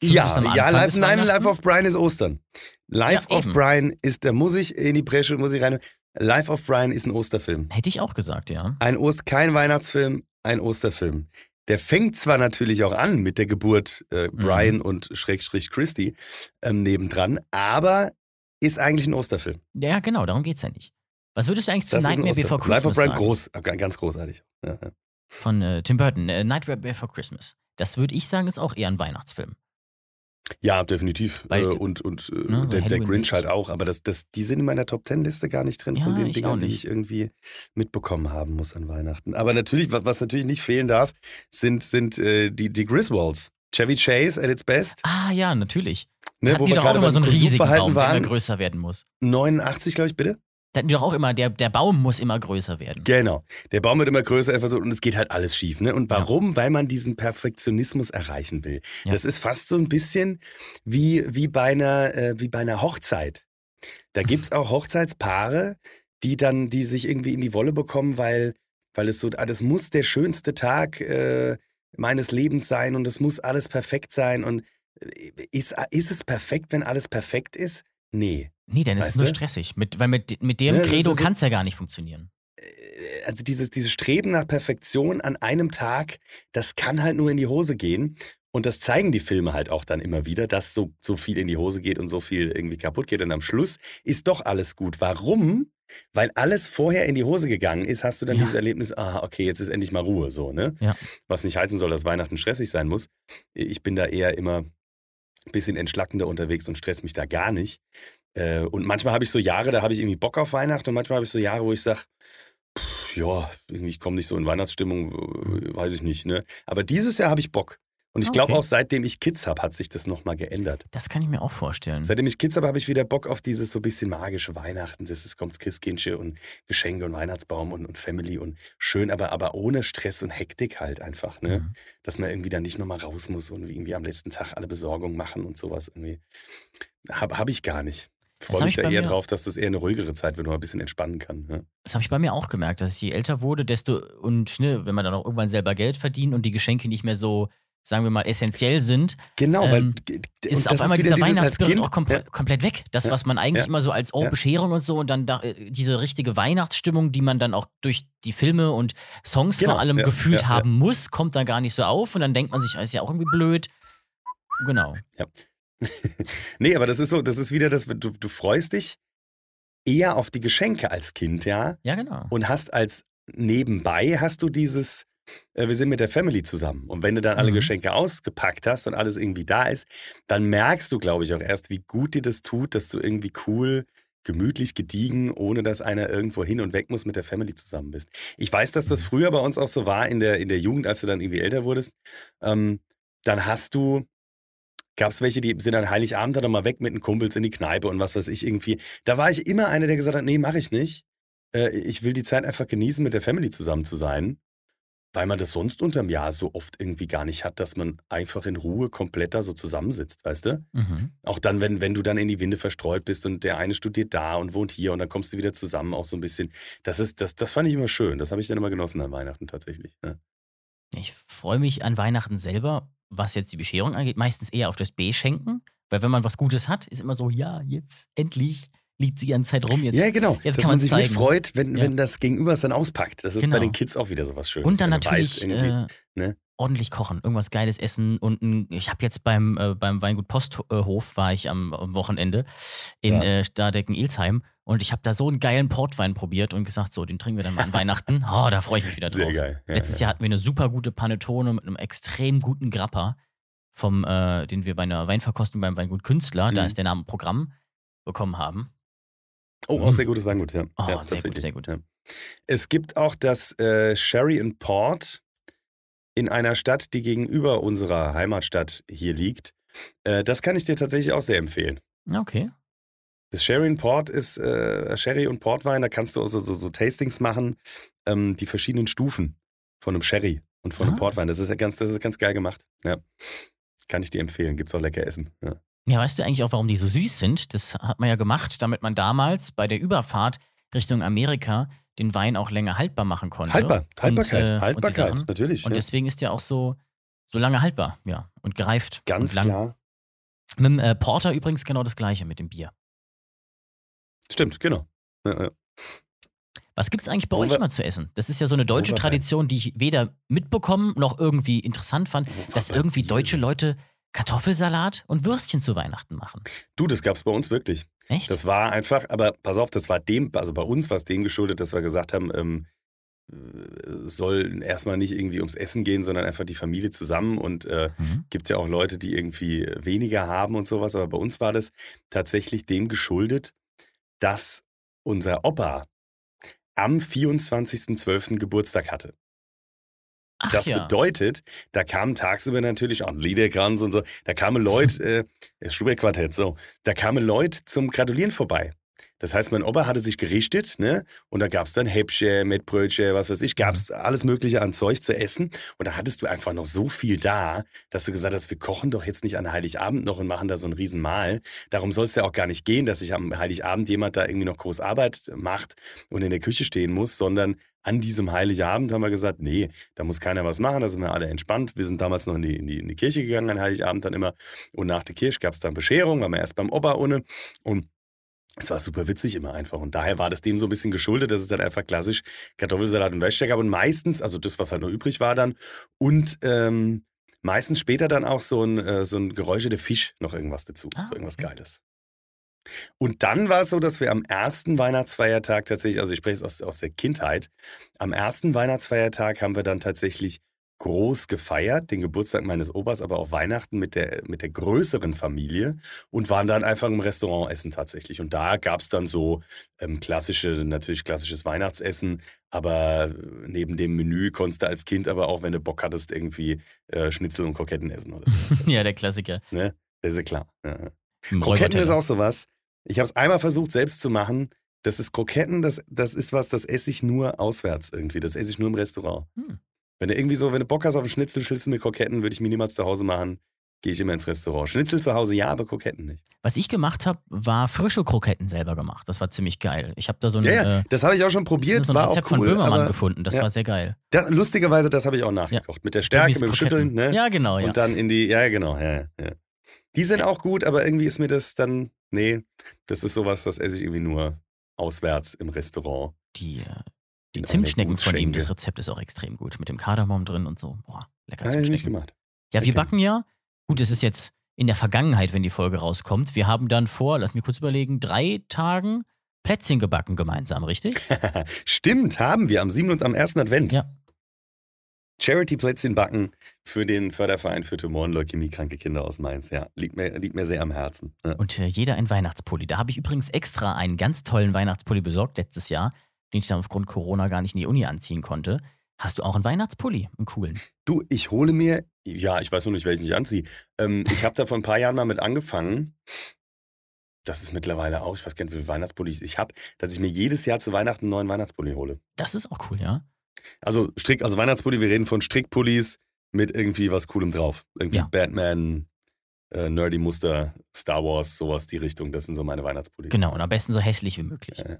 Ja, ja, des nein. Life of Brian ist Ostern. Life Ja, of eben. Brian ist, da muss ich in die Bresche, muss ich rein. Life of Brian ist ein Osterfilm. Hätte ich auch gesagt, ja. Ein Ost, kein Weihnachtsfilm, ein Osterfilm. Der fängt zwar natürlich auch an mit der Geburt äh, Mhm. Brian und Schrägstrich Christy ähm, nebendran, aber ist eigentlich ein Osterfilm. Ja, genau, darum geht's ja nicht. Was würdest du eigentlich zu Das Nightmare Before Osterfilm. Life of Christmas Brian, sagen? groß, äh, ganz großartig. Ja, ja. Von äh, Tim Burton, äh, Nightmare Before Christmas. Das würde ich sagen, ist auch eher ein Weihnachtsfilm. Ja, definitiv. Weil, äh, und und äh, ne, so der, der Grinch halt auch. Aber das, das, die sind in meiner Top Ten-Liste gar nicht drin von Ja, den ich Dingern, auch die ich irgendwie mitbekommen haben muss an Weihnachten. Aber natürlich, was, was natürlich nicht fehlen darf, sind, sind äh, die, die Griswolds. Chevy Chase at its best. Ah ja, natürlich. Ne, Hatten wo die wir doch auch immer so einen riesigen Konsumverhalten Baum, der waren. immer größer werden muss. 89, glaube ich, bitte. Da hatten die doch auch immer, der, der Baum muss immer größer werden. Genau. Der Baum wird immer größer einfach so, und es geht halt alles schief. Ne? Und warum? Weil man diesen Perfektionismus erreichen will. Ja. Das ist fast so ein bisschen wie, wie, bei, einer, äh, wie bei einer Hochzeit. Da gibt es auch Hochzeitspaare, die dann, die sich irgendwie in die Wolle bekommen, weil, weil es so, ah, das muss der schönste Tag äh, meines Lebens sein und es muss alles perfekt sein. Und äh, ist, ist es perfekt, wenn alles perfekt ist? Nee. Nee, dann ist es nur stressig. Mit, weil mit, mit dem Ne, Credo so- kann es ja gar nicht funktionieren. äh, also dieses, dieses Streben nach Perfektion an einem Tag, das kann halt nur in die Hose gehen. Und das zeigen die Filme halt auch dann immer wieder, dass so, so viel in die Hose geht und so viel irgendwie kaputt geht. Und am Schluss ist doch alles gut. Warum? Weil alles vorher in die Hose gegangen ist, hast du dann Ja. dieses Erlebnis, ah, okay, jetzt ist endlich mal Ruhe, so, ne? Ja. Was nicht heißen soll, dass Weihnachten stressig sein muss. Ich bin da eher immer ein bisschen entschlackender unterwegs und stress mich da gar nicht. Äh, Und manchmal habe ich so Jahre, da habe ich irgendwie Bock auf Weihnachten und manchmal habe ich so Jahre, wo ich sage, ja, ich komme nicht so in Weihnachtsstimmung, äh, weiß ich nicht. Ne? Aber dieses Jahr habe ich Bock. Und ich glaube Okay. auch, seitdem ich Kids habe, hat sich das nochmal geändert. Das kann ich mir auch vorstellen. Seitdem ich Kids habe, habe ich wieder Bock auf dieses so bisschen magische Weihnachten. Das ist, kommt Christkindchen und Geschenke und Weihnachtsbaum und, und Family und schön, aber, aber ohne Stress und Hektik halt einfach. Ne? Mhm. Dass man irgendwie dann nicht nochmal raus muss und irgendwie am letzten Tag alle Besorgungen machen und sowas irgendwie. Habe hab ich gar nicht. Freue mich ich da eher mir- drauf, dass das eher eine ruhigere Zeit wird, wo man ein bisschen entspannen kann. Ne? Das habe ich bei mir auch gemerkt, dass je älter wurde, desto und ne, wenn man dann auch irgendwann selber Geld verdient und die Geschenke nicht mehr so sagen wir mal, essentiell sind, Genau, Ähm, weil ist auf einmal wieder dieser Weihnachtsspirit auch komple Ja. komplett weg. Das, Ja. was man eigentlich Ja. immer so als, oh, Ja. Bescherung und so und dann da, äh, diese richtige Weihnachtsstimmung, die man dann auch durch die Filme und Songs Genau, vor allem ja, gefühlt ja, ja. haben muss, kommt da gar nicht so auf und dann denkt man sich, ah, ist ja auch irgendwie blöd. Genau. Nee, aber das ist so, das ist wieder das, du, du freust dich eher auf die Geschenke als Kind, ja, Ja, genau. und hast als nebenbei hast du dieses, äh, wir sind mit der Family zusammen. Und wenn du dann alle Mhm. Geschenke ausgepackt hast und alles irgendwie da ist, dann merkst du, glaube ich, auch erst, wie gut dir das tut, dass du irgendwie cool, gemütlich, gediegen, ohne dass einer irgendwo hin und weg muss, mit der Family zusammen bist. Ich weiß, dass das früher bei uns auch so war in der, in der Jugend, als du dann irgendwie älter wurdest. Ähm, dann hast du, gab es welche, die sind an Heiligabend dann mal weg mit den Kumpels in die Kneipe und was weiß ich irgendwie. Da war ich immer einer, der gesagt hat, nee, mache ich nicht. Äh, ich will die Zeit einfach genießen, mit der Family zusammen zu sein. Weil man das sonst unterm Jahr so oft irgendwie gar nicht hat, dass man einfach in Ruhe komplett da so zusammensitzt, weißt du? Mhm. Auch dann, wenn, wenn du dann in die Winde verstreut bist und der eine studiert da und wohnt hier und dann kommst du wieder zusammen, auch so ein bisschen. Das ist, das, das fand ich immer schön. Das habe ich dann immer genossen an Weihnachten tatsächlich. Ja. Ich freue mich an Weihnachten selber, was jetzt die Bescherung angeht, meistens eher auf das B-Schenken. Weil wenn man was Gutes hat, ist immer so, ja, jetzt endlich liegt die ganze Zeit rum. Jetzt. ja, genau. jetzt dass kann man sich zeigen. mitfreut, wenn, Ja. wenn das Gegenüber es dann auspackt. Das ist Genau. bei den Kids auch wieder sowas Schönes. Und dann natürlich äh, ne? Ordentlich kochen, irgendwas Geiles essen. Und ein, ich habe jetzt beim, äh, beim Weingut Posthof, war ich am, am Wochenende in Ja. äh, Stadecken-Ilsheim. Und ich habe da so einen geilen Portwein probiert und gesagt, so, den trinken wir dann mal an Weihnachten. Oh, da freue ich mich wieder drauf. Sehr geil. Ja, Letztes ja. Jahr hatten wir eine super gute Panettone mit einem extrem guten Grappa, vom, äh, den wir bei einer Weinverkostung beim Weingut Künstler, da Mhm. ist der Name Programm, bekommen haben. Oh, auch sehr gutes Weingut, ja. Oh, sehr gut, sehr gut. Es gibt auch das äh, Sherry and Port in einer Stadt, die gegenüber unserer Heimatstadt hier liegt. Äh, das kann ich dir tatsächlich auch sehr empfehlen. Okay. Das Sherry and Port ist äh, Sherry und Portwein, da kannst du also so, so Tastings machen, ähm, die verschiedenen Stufen von einem Sherry und von einem Ah. Portwein. Das ist ja ganz, das ist ganz geil gemacht. Ja. Kann ich dir empfehlen. Gibt's auch lecker Essen. Ja. Ja, weißt du eigentlich auch, warum die so süß sind? Das hat man ja gemacht, damit man damals bei der Überfahrt Richtung Amerika den Wein auch länger haltbar machen konnte. Haltbar, Haltbarkeit, und, äh, und die Haltbarkeit, Sachen. natürlich. Und ja. deswegen ist der auch so, so lange haltbar, ja. Und gereift. Ganz und klar. Mit dem äh, Porter übrigens genau das gleiche mit dem Bier. Stimmt, genau. Ja, ja. Was gibt's eigentlich bei Wo euch wir- mal zu essen? Das ist ja so eine deutsche Tradition, die ich weder mitbekommen noch irgendwie interessant fand, dass irgendwie deutsche. Leute Kartoffelsalat und Würstchen zu Weihnachten machen. Du, das gab's bei uns wirklich. Echt? Das war einfach, aber pass auf, das war dem, also bei uns war es dem geschuldet, dass wir gesagt haben, ähm, äh, soll erstmal nicht irgendwie ums Essen gehen, sondern einfach die Familie zusammen und äh, Mhm. gibt ja auch Leute, die irgendwie weniger haben und sowas, aber bei uns war das tatsächlich dem geschuldet, dass unser Opa am 24.12. Geburtstag hatte. Ach Das ja. bedeutet, da kamen tagsüber natürlich auch Liederkranz und so, da kamen Leute, äh, Schubert-Quartett, so, da kamen Leute zum Gratulieren vorbei. Das heißt, mein Opa hatte sich gerichtet, ne? Und da gab es dann Häppchen, Mettbrötchen, was weiß ich, gab es alles Mögliche an Zeug zu essen. Und da hattest du einfach noch so viel da, dass du gesagt hast, wir kochen doch jetzt nicht an Heiligabend noch und machen da so ein Riesenmahl. Darum soll es ja auch gar nicht gehen, dass sich am Heiligabend jemand da irgendwie noch groß Arbeit macht und in der Küche stehen muss, sondern an diesem Heiligabend haben wir gesagt, nee, da muss keiner was machen, da sind wir alle entspannt. Wir sind damals noch in die, in die, in die Kirche gegangen an Heiligabend dann immer. Und nach der Kirche gab es dann Bescherung, waren wir erst beim Opa ohne. Und es war super witzig immer einfach. Und daher war das dem so ein bisschen geschuldet, dass es dann einfach klassisch Kartoffelsalat und Wäschsteig gab. Und meistens, also das, was halt noch übrig war dann. Und ähm, meistens später dann auch so ein, äh, so ein geräucherter Fisch noch irgendwas dazu. Ah, so irgendwas okay. Geiles. Und dann war es so, dass wir am ersten Weihnachtsfeiertag tatsächlich, also ich spreche es aus, aus der Kindheit, am ersten Weihnachtsfeiertag haben wir dann tatsächlich groß gefeiert, den Geburtstag meines Opas, aber auch Weihnachten mit der, mit der größeren Familie und waren dann einfach im Restaurant essen tatsächlich. Und da gab es dann so ähm, klassische, natürlich klassisches Weihnachtsessen, aber neben dem Menü konntest du als Kind aber auch, wenn du Bock hattest, irgendwie äh, Schnitzel und Kroketten essen oder so. ja, der Klassiker. ne? Das ist ja klar. Ja. Kroketten ist auch sowas. Ich habe es einmal versucht selbst zu machen. Das ist Kroketten, das, das ist was, das esse ich nur auswärts irgendwie. Das esse ich nur im Restaurant. Hm. Wenn du irgendwie so, wenn du Bock hast auf einen Schnitzel, Schnitzel mit Kroketten, würde ich mir niemals zu Hause machen. gehe ich immer ins Restaurant. Schnitzel zu Hause ja, aber Kroketten nicht. Was ich gemacht habe, war frische Kroketten selber gemacht. Das war ziemlich geil. Ich habe da so ein, Ja, ja, äh, das habe ich auch schon probiert, so ein war Rezept auch von cool. Böhmermann aber gefunden. Das ja. war sehr geil. da, lustigerweise, das habe ich auch nachgekocht. Mit der Stärke, mit dem. Schütteln, ne? Ja, genau, ja. Und dann in die, ja, genau, ja, ja. Die sind auch gut, aber irgendwie ist mir das dann, nee, das ist sowas, das esse ich irgendwie nur auswärts im Restaurant. Die, äh, die In Zimtschnecken von ihm, das Rezept ist auch extrem gut. Mit dem Kardamom drin und so. Boah, lecker ich nicht gemacht. Ja, wir Okay. backen ja. Gut, es ist jetzt in der Vergangenheit, wenn die Folge rauskommt. Wir haben dann vor, lass mich kurz überlegen, drei Tagen Plätzchen gebacken gemeinsam, richtig? Stimmt, haben wir am 7. und am 1. Advent. Ja. Charity-Plätzchen backen für den Förderverein für Tumor- und Leukämiekranke Kinder aus Mainz. Ja, liegt mir, liegt mir sehr am Herzen. Ja. Und äh, jeder ein Weihnachtspulli. Da habe ich übrigens extra einen ganz tollen Weihnachtspulli besorgt letztes Jahr, den ich dann aufgrund Corona gar nicht in die Uni anziehen konnte. Hast du auch einen Weihnachtspulli? Einen coolen. Du, ich hole mir, ja, ich weiß nur nicht, welchen ich anziehe. Ähm, ich habe da vor ein paar Jahren mal mit angefangen. Das ist mittlerweile auch, ich weiß gar nicht, wie viele Weihnachtspullis ich habe, dass ich mir jedes Jahr zu Weihnachten einen neuen Weihnachtspulli hole. Das ist auch cool, ja? Also Strick, also Weihnachtspulli, wir reden von Strickpullis mit irgendwie was Coolem drauf. Irgendwie Ja. Batman, äh, Nerdy Muster, Star Wars, sowas die Richtung. Das sind so meine Weihnachtspullis. Genau, und am besten so hässlich wie möglich. Ja.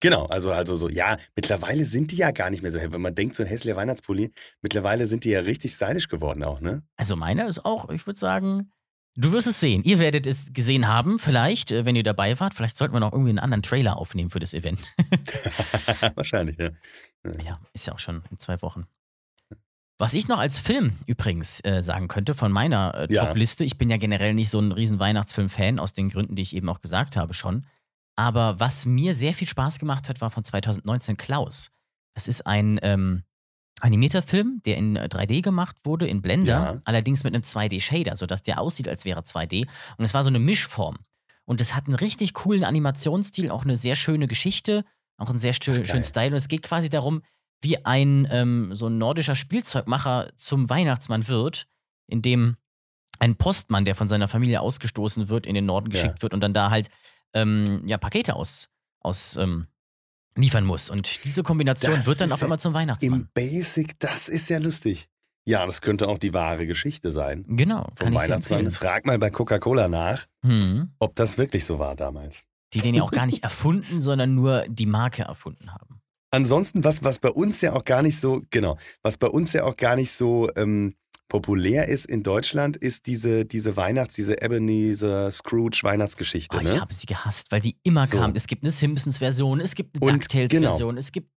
Genau, also, also so, ja, mittlerweile sind die ja gar nicht mehr so, wenn man denkt, so ein hässlicher Weihnachtspulli, mittlerweile sind die ja richtig stylisch geworden auch, ne? Also meiner ist auch, ich würde sagen, du wirst es sehen. Ihr werdet es gesehen haben, vielleicht, äh, wenn ihr dabei wart. Vielleicht sollten wir noch irgendwie einen anderen Trailer aufnehmen für das Event. Wahrscheinlich, ja. ja, ist ja auch schon in zwei Wochen. Was ich noch als Film übrigens äh, sagen könnte von meiner äh, Ja. Top-Liste, ich bin ja generell nicht so ein riesen Weihnachtsfilm-Fan, aus den Gründen, die ich eben auch gesagt habe schon. Aber was mir sehr viel Spaß gemacht hat, war von 2019 Klaus. Das ist ein ähm, animierter Film, der in äh, 3D gemacht wurde, in Blender, Ja. allerdings mit einem 2D-Shader, sodass der aussieht, als wäre 2D. Und es war so eine Mischform. Und es hat einen richtig coolen Animationsstil, auch eine sehr schöne Geschichte, auch einen sehr schö Ach, schönen Style. Und es geht quasi darum, wie ein ähm, so ein nordischer Spielzeugmacher zum Weihnachtsmann wird, in dem ein Postmann, der von seiner Familie ausgestoßen wird, in den Norden Ja. geschickt wird und dann da halt ähm, ja, Pakete aus, aus ähm, liefern muss. Und diese Kombination Das wird dann auf ja einmal zum Weihnachtsmann. Im Basic, das ist ja lustig. Ja, das könnte auch die wahre Geschichte sein. Genau, Vom Weihnachtsmann. Frag mal bei Coca-Cola nach, Hm. ob das wirklich so war damals. Die den ja auch gar nicht erfunden, sondern nur die Marke erfunden haben. Ansonsten, was, was bei uns ja auch gar nicht so, genau, was bei uns ja auch gar nicht so ähm, populär ist in Deutschland, ist diese, diese Weihnachts-, diese Ebenezer Scrooge Weihnachtsgeschichte. Oh, ne? ich habe sie gehasst, weil die immer So. kam. Es gibt eine Simpsons-Version, es gibt eine DuckTales-Version, es gibt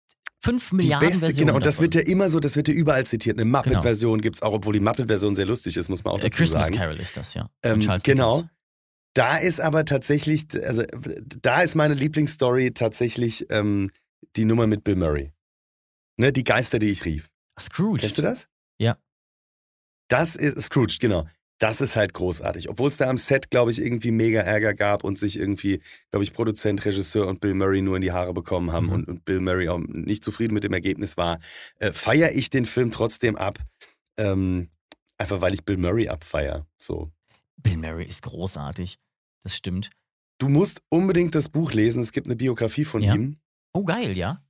fünf Die Milliarden beste, Versionen. genau, und das davon. wird ja immer so, das wird ja überall zitiert. Eine Genau. Muppet-Version gibt es auch, obwohl die Muppet-Version sehr lustig ist, muss man auch äh, dazu Christmas sagen. Carol ist das, ja. Ähm, genau. Dickens. Da ist aber tatsächlich, also da ist meine Lieblingsstory tatsächlich ähm, die Nummer mit Bill Murray. Ne, die Geister, die ich rief. Scrooge. Kennst du das? Ja. Das ist Scrooge, genau. Das ist halt großartig. Obwohl es da am Set, glaube ich, irgendwie mega Ärger gab und sich irgendwie, glaube ich, Produzent, Regisseur und Bill Murray nur in die Haare bekommen haben Mhm. und, und Bill Murray auch nicht zufrieden mit dem Ergebnis war, äh, feiere ich den Film trotzdem ab. Ähm, einfach weil ich Bill Murray abfeier. So. Bill Murray ist großartig. Das stimmt. Du musst unbedingt das Buch lesen. Es gibt eine Biografie von Ja. ihm. Oh, geil, ja.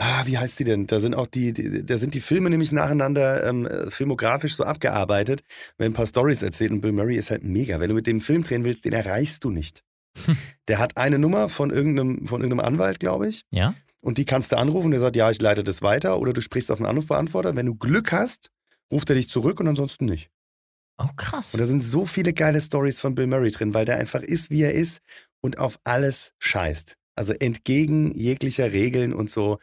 Ah, wie heißt die denn? Da sind auch die, die da sind die Filme nämlich nacheinander ähm, äh, filmografisch so abgearbeitet, werden ein paar Stories erzählt und Bill Murray ist halt mega. Wenn du mit dem Film drehen willst, den erreichst du nicht. Der hat eine Nummer von irgendeinem, von irgendeinem Anwalt, glaube ich, Ja? und die kannst du anrufen, der sagt, ja, ich leite das weiter, oder du sprichst auf einen Anrufbeantworter. Wenn du Glück hast, ruft er dich zurück und ansonsten nicht. Oh, krass. Und da sind so viele geile Stories von Bill Murray drin, weil der einfach ist, wie er ist und auf alles scheißt. Also entgegen jeglicher Regeln und so.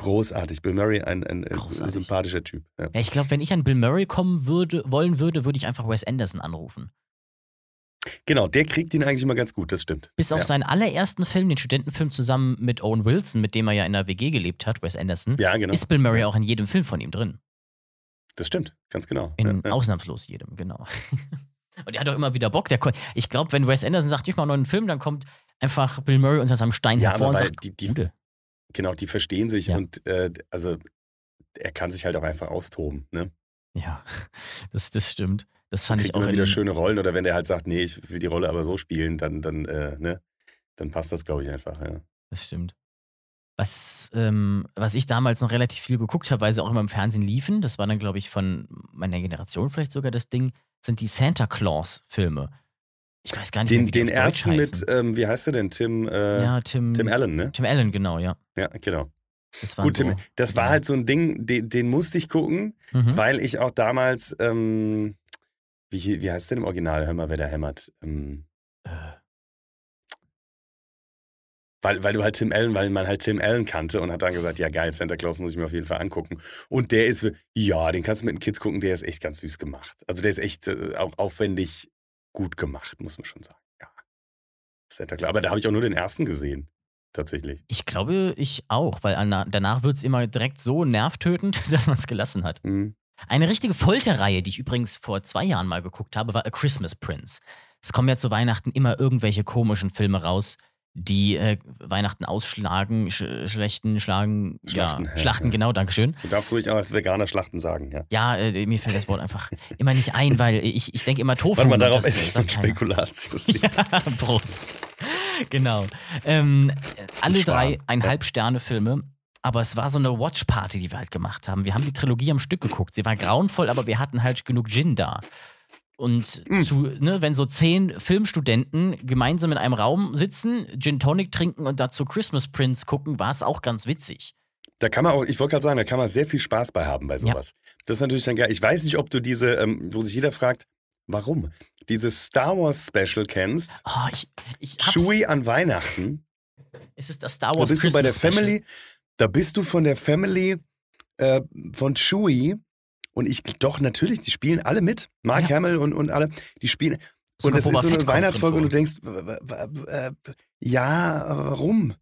Großartig. Bill Murray, ein, ein, ein sympathischer Typ. Ja. Ja, ich glaube, wenn ich an Bill Murray kommen würde, wollen würde, würde ich einfach Wes Anderson anrufen. Genau, der kriegt ihn eigentlich immer ganz gut, das stimmt. Bis auf ja. seinen allerersten Film, den Studentenfilm zusammen mit Owen Wilson, mit dem er ja in der WG gelebt hat, Wes Anderson, Ja, genau. ist Bill Murray auch in jedem Film von ihm drin. Das stimmt, ganz genau. In ausnahmslos jedem, genau. Und er hat auch immer wieder Bock. Ich glaube, wenn Wes Anderson sagt, ich mache noch einen Film, dann kommt einfach Bill Murray unter seinem Stein Ja, hervor aber und sagt, die- die- Gute. Genau, die verstehen sich Ja. und äh, also er kann sich halt auch einfach austoben. Ne? Ja, das, das stimmt. Das fand ich auch immer wieder schöne Rollen oder wenn der halt sagt, nee, ich will die Rolle aber so spielen, dann, dann, äh, ne, dann passt das, glaube ich, einfach. Ja. Das stimmt. Was, ähm, was ich damals noch relativ viel geguckt habe, weil sie auch immer im Fernsehen liefen, das war dann, glaube ich, von meiner Generation vielleicht sogar das Ding, sind die Santa Claus-Filme. Ich weiß gar nicht, Den, mehr, wie den ersten mit, ähm, wie heißt der denn? Tim, äh, ja, Tim, Tim Allen, ne? Tim Allen, genau, ja. Ja, genau. Das Gut, so, Tim, das war ja. halt so ein Ding, den, den musste ich gucken, Mhm. weil ich auch damals, ähm, wie, wie heißt der im Original? Hör mal, wer da hämmert. Ähm, Äh, weil, weil du halt Tim Allen, weil man halt Tim Allen kannte und hat dann gesagt, ja geil, Santa Claus muss ich mir auf jeden Fall angucken. Und der ist, ja, den kannst du mit den Kids gucken, der ist echt ganz süß gemacht. Also der ist echt äh, auch aufwendig gut gemacht, muss man schon sagen. Ja. Santa Claus. Aber da habe ich auch nur den ersten gesehen, tatsächlich. Ich glaube, ich auch, weil ana- danach wird es immer direkt so nervtötend, dass man es gelassen hat. Mhm. Eine richtige Folterreihe, die ich übrigens vor zwei Jahren mal geguckt habe, war A Christmas Prince. Es kommen ja zu Weihnachten immer irgendwelche komischen Filme raus, die äh, Weihnachten ausschlagen, sch schlechten, schlagen, Schlachten, ja, Schlachten, genau, Dankeschön. Du darfst ruhig auch als Veganer Schlachten sagen, ja. Ja, äh, mir fällt das Wort einfach immer nicht ein, weil ich, ich denke immer Tofu. Warte mal, und darauf esse ich. Spekulatius. Ja, Prost. Genau. Ähm, alle drei eineinhalb Sterne Filme. Aber es war so eine Watch-Party, die wir halt gemacht haben. Wir haben die Trilogie am Stück geguckt. Sie war grauenvoll, aber wir hatten halt genug Gin da. Und Mm. zu, ne, wenn so zehn Filmstudenten gemeinsam in einem Raum sitzen, Gin Tonic trinken und dazu Christmas Prince gucken, war es auch ganz witzig. Da kann man auch, ich wollte gerade sagen, da kann man sehr viel Spaß bei haben bei sowas. Das ist natürlich dann geil. Ich weiß nicht, ob du diese, ähm, wo sich jeder fragt, warum? Dieses Star Wars Special kennst, Oh, ich, ich. Chewie an Weihnachten. Es ist das Star Da Wars bist du bei der Christmas Special. Family, da bist du von der Family äh, von Chewie und ich, doch, natürlich, die spielen alle mit. Mark Ja. Hamill und, und alle, die spielen. Sogar und das Boba ist so Fett eine drin Weihnachtsfolge und du denkst, ja, warum?